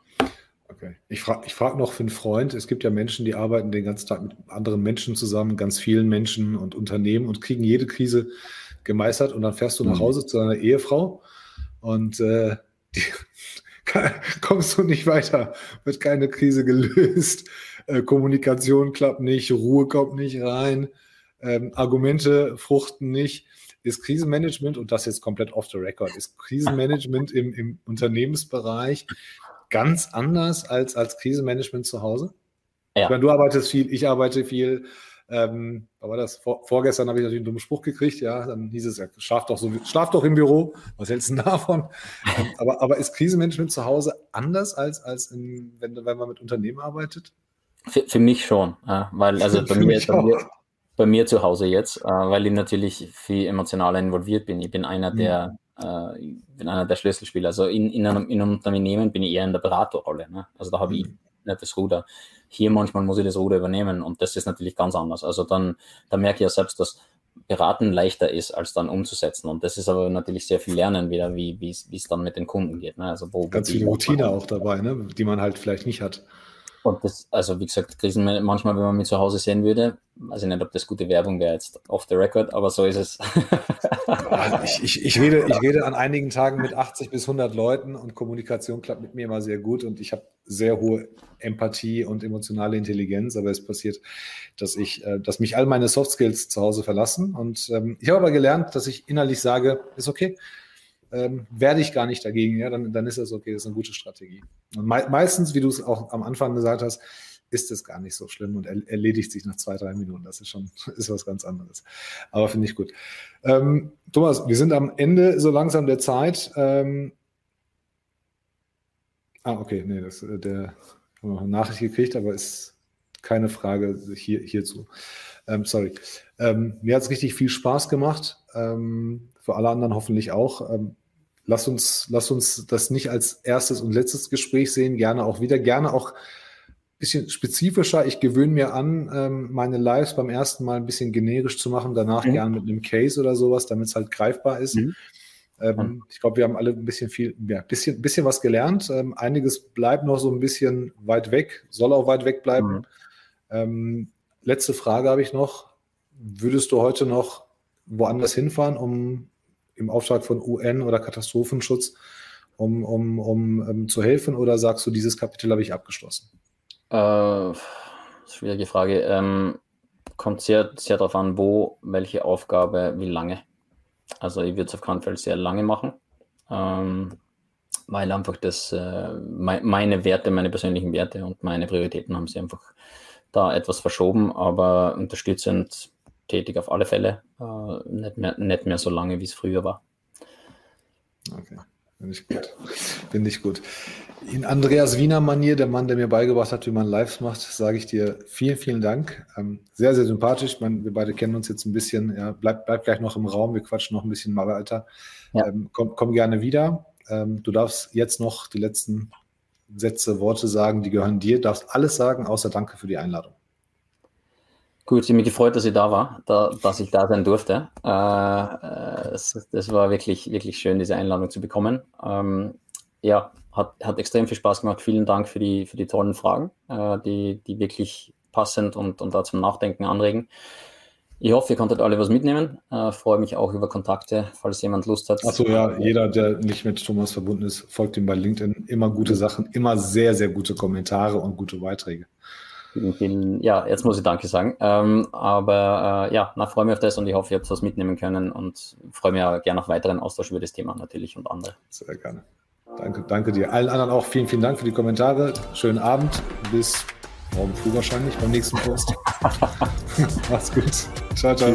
A: Okay. Ich frage ich frag noch für einen Freund, es gibt ja Menschen, die arbeiten den ganzen Tag mit anderen Menschen zusammen, ganz vielen Menschen und Unternehmen und kriegen jede Krise gemeistert und dann fährst du nach mhm. Hause zu deiner Ehefrau und äh, die, kommst du nicht weiter, wird keine Krise gelöst, äh, Kommunikation klappt nicht, Ruhe kommt nicht rein, ähm, Argumente fruchten nicht. Ist Krisenmanagement, und das jetzt komplett off the record, ist Krisenmanagement im, im Unternehmensbereich ganz anders als, als Krisenmanagement zu Hause? Ja. Ich meine, du arbeitest viel, ich arbeite viel. Ähm, aber das vor, vorgestern habe ich natürlich einen dummen Spruch gekriegt, ja, dann hieß es, ja, schlaf doch so, schlaf doch im Büro, was hältst du davon? ähm, aber, aber ist Krisenmanagement zu Hause anders als, als in, wenn, wenn man mit Unternehmen arbeitet?
B: Für, für mich schon, ja, weil also bei mir, bei mir, bei mir zu Hause jetzt, äh, weil ich natürlich viel emotionaler involviert bin. Ich bin einer der, mhm. äh, bin einer der Schlüsselspieler. Also in, in, einem, in einem Unternehmen bin ich eher in der Beraterrolle. Ne? Also da habe ich mhm. nicht das Ruder. Hier manchmal muss ich das Ruder übernehmen und das ist natürlich ganz anders. Also dann, dann merke ich ja selbst, dass beraten leichter ist, als dann umzusetzen. Und das ist aber natürlich sehr viel Lernen wieder, wie es dann mit den Kunden geht. Ne? Also
A: wo, Ganz viel Routine auch dabei, ne? die man halt vielleicht nicht hat.
B: Und das, also wie gesagt, Krisen manchmal, wenn man mich zu Hause sehen würde, weiß ich nicht, ob das gute Werbung wäre jetzt off the record, aber so ist es.
A: ich, ich, ich, rede, ich rede an einigen Tagen mit 80 bis 100 Leuten und Kommunikation klappt mit mir immer sehr gut und ich habe sehr hohe Empathie und emotionale Intelligenz, aber es passiert, dass ich, äh, dass mich all meine Soft Skills zu Hause verlassen und ähm, ich habe aber gelernt, dass ich innerlich sage, ist okay, ähm, werde ich gar nicht dagegen, ja, dann, dann ist das okay, das ist eine gute Strategie. Und me meistens, wie du es auch am Anfang gesagt hast, ist es gar nicht so schlimm und er erledigt sich nach zwei, drei Minuten. Das ist schon ist was ganz anderes. Aber finde ich gut. Ähm, Thomas, wir sind am Ende so langsam der Zeit. Ähm, ah, okay, nee, das, äh, der noch eine Nachricht gekriegt, aber ist keine Frage hier, hierzu. Ähm, sorry. Ähm, mir hat es richtig viel Spaß gemacht. Ähm, für alle anderen hoffentlich auch. Lass uns, lass uns das nicht als erstes und letztes Gespräch sehen, gerne auch wieder, gerne auch ein bisschen spezifischer. Ich gewöhne mir an, ähm, meine Lives beim ersten Mal ein bisschen generisch zu machen, danach mhm. gerne mit einem Case oder sowas, damit es halt greifbar ist. Mhm. Ähm, ich glaube, wir haben alle ein bisschen viel, ja, bisschen, bisschen was gelernt. Ähm, einiges bleibt noch so ein bisschen weit weg, soll auch weit weg bleiben. Mhm. Ähm, letzte Frage habe ich noch. Würdest du heute noch woanders hinfahren, um im Auftrag von UN oder Katastrophenschutz, um, um, um, um ähm, zu helfen? Oder sagst du, dieses Kapitel habe ich abgeschlossen?
B: Äh, schwierige Frage. Ähm, kommt sehr, sehr darauf an, wo, welche Aufgabe, wie lange. Also ich würde es auf keinen Fall sehr lange machen, ähm, weil einfach das, äh, me meine Werte, meine persönlichen Werte und meine Prioritäten haben sie einfach da etwas verschoben, aber unterstützend tätig auf alle Fälle. Äh, nicht, mehr, nicht mehr so lange, wie es früher war.
A: Okay, finde ich gut. Finde ich gut. In Andreas Wiener Manier, der Mann, der mir beigebracht hat, wie man Lives macht, sage ich dir vielen, vielen Dank. Ähm, sehr, sehr sympathisch. meine, wir beide kennen uns jetzt ein bisschen. Ja, bleib, bleib gleich noch im Raum. Wir quatschen noch ein bisschen mal weiter. Ja. Ähm, komm, komm gerne wieder. Ähm, du darfst jetzt noch die letzten Sätze, Worte sagen, die gehören dir. Du darfst alles sagen, außer Danke für die Einladung.
B: Gut, ich habe mich gefreut, dass ich da war, da, dass ich da sein durfte. Äh, äh, es, das war wirklich, wirklich schön, diese Einladung zu bekommen. Ähm, ja, hat, hat extrem viel Spaß gemacht. Vielen Dank für die, für die tollen Fragen, äh, die, die wirklich passend und, und da zum Nachdenken anregen. Ich hoffe, ihr konntet alle was mitnehmen. Äh, freue mich auch über Kontakte, falls jemand Lust hat.
A: Achso, ja, jeder, der nicht mit Thomas verbunden ist, folgt ihm bei LinkedIn. Immer gute Sachen, immer sehr, sehr gute Kommentare und gute Beiträge.
B: Vielen, vielen, ja, jetzt muss ich Danke sagen. Ähm, aber äh, ja, na, freue mich auf das und ich hoffe, ihr habt was mitnehmen können und freue mich ja gerne auf weiteren Austausch über das Thema natürlich und andere.
A: Sehr gerne. Danke, danke dir. Allen anderen auch vielen, vielen Dank für die Kommentare. Schönen Abend. Bis morgen früh wahrscheinlich beim nächsten Post. Mach's gut. Ciao, ciao.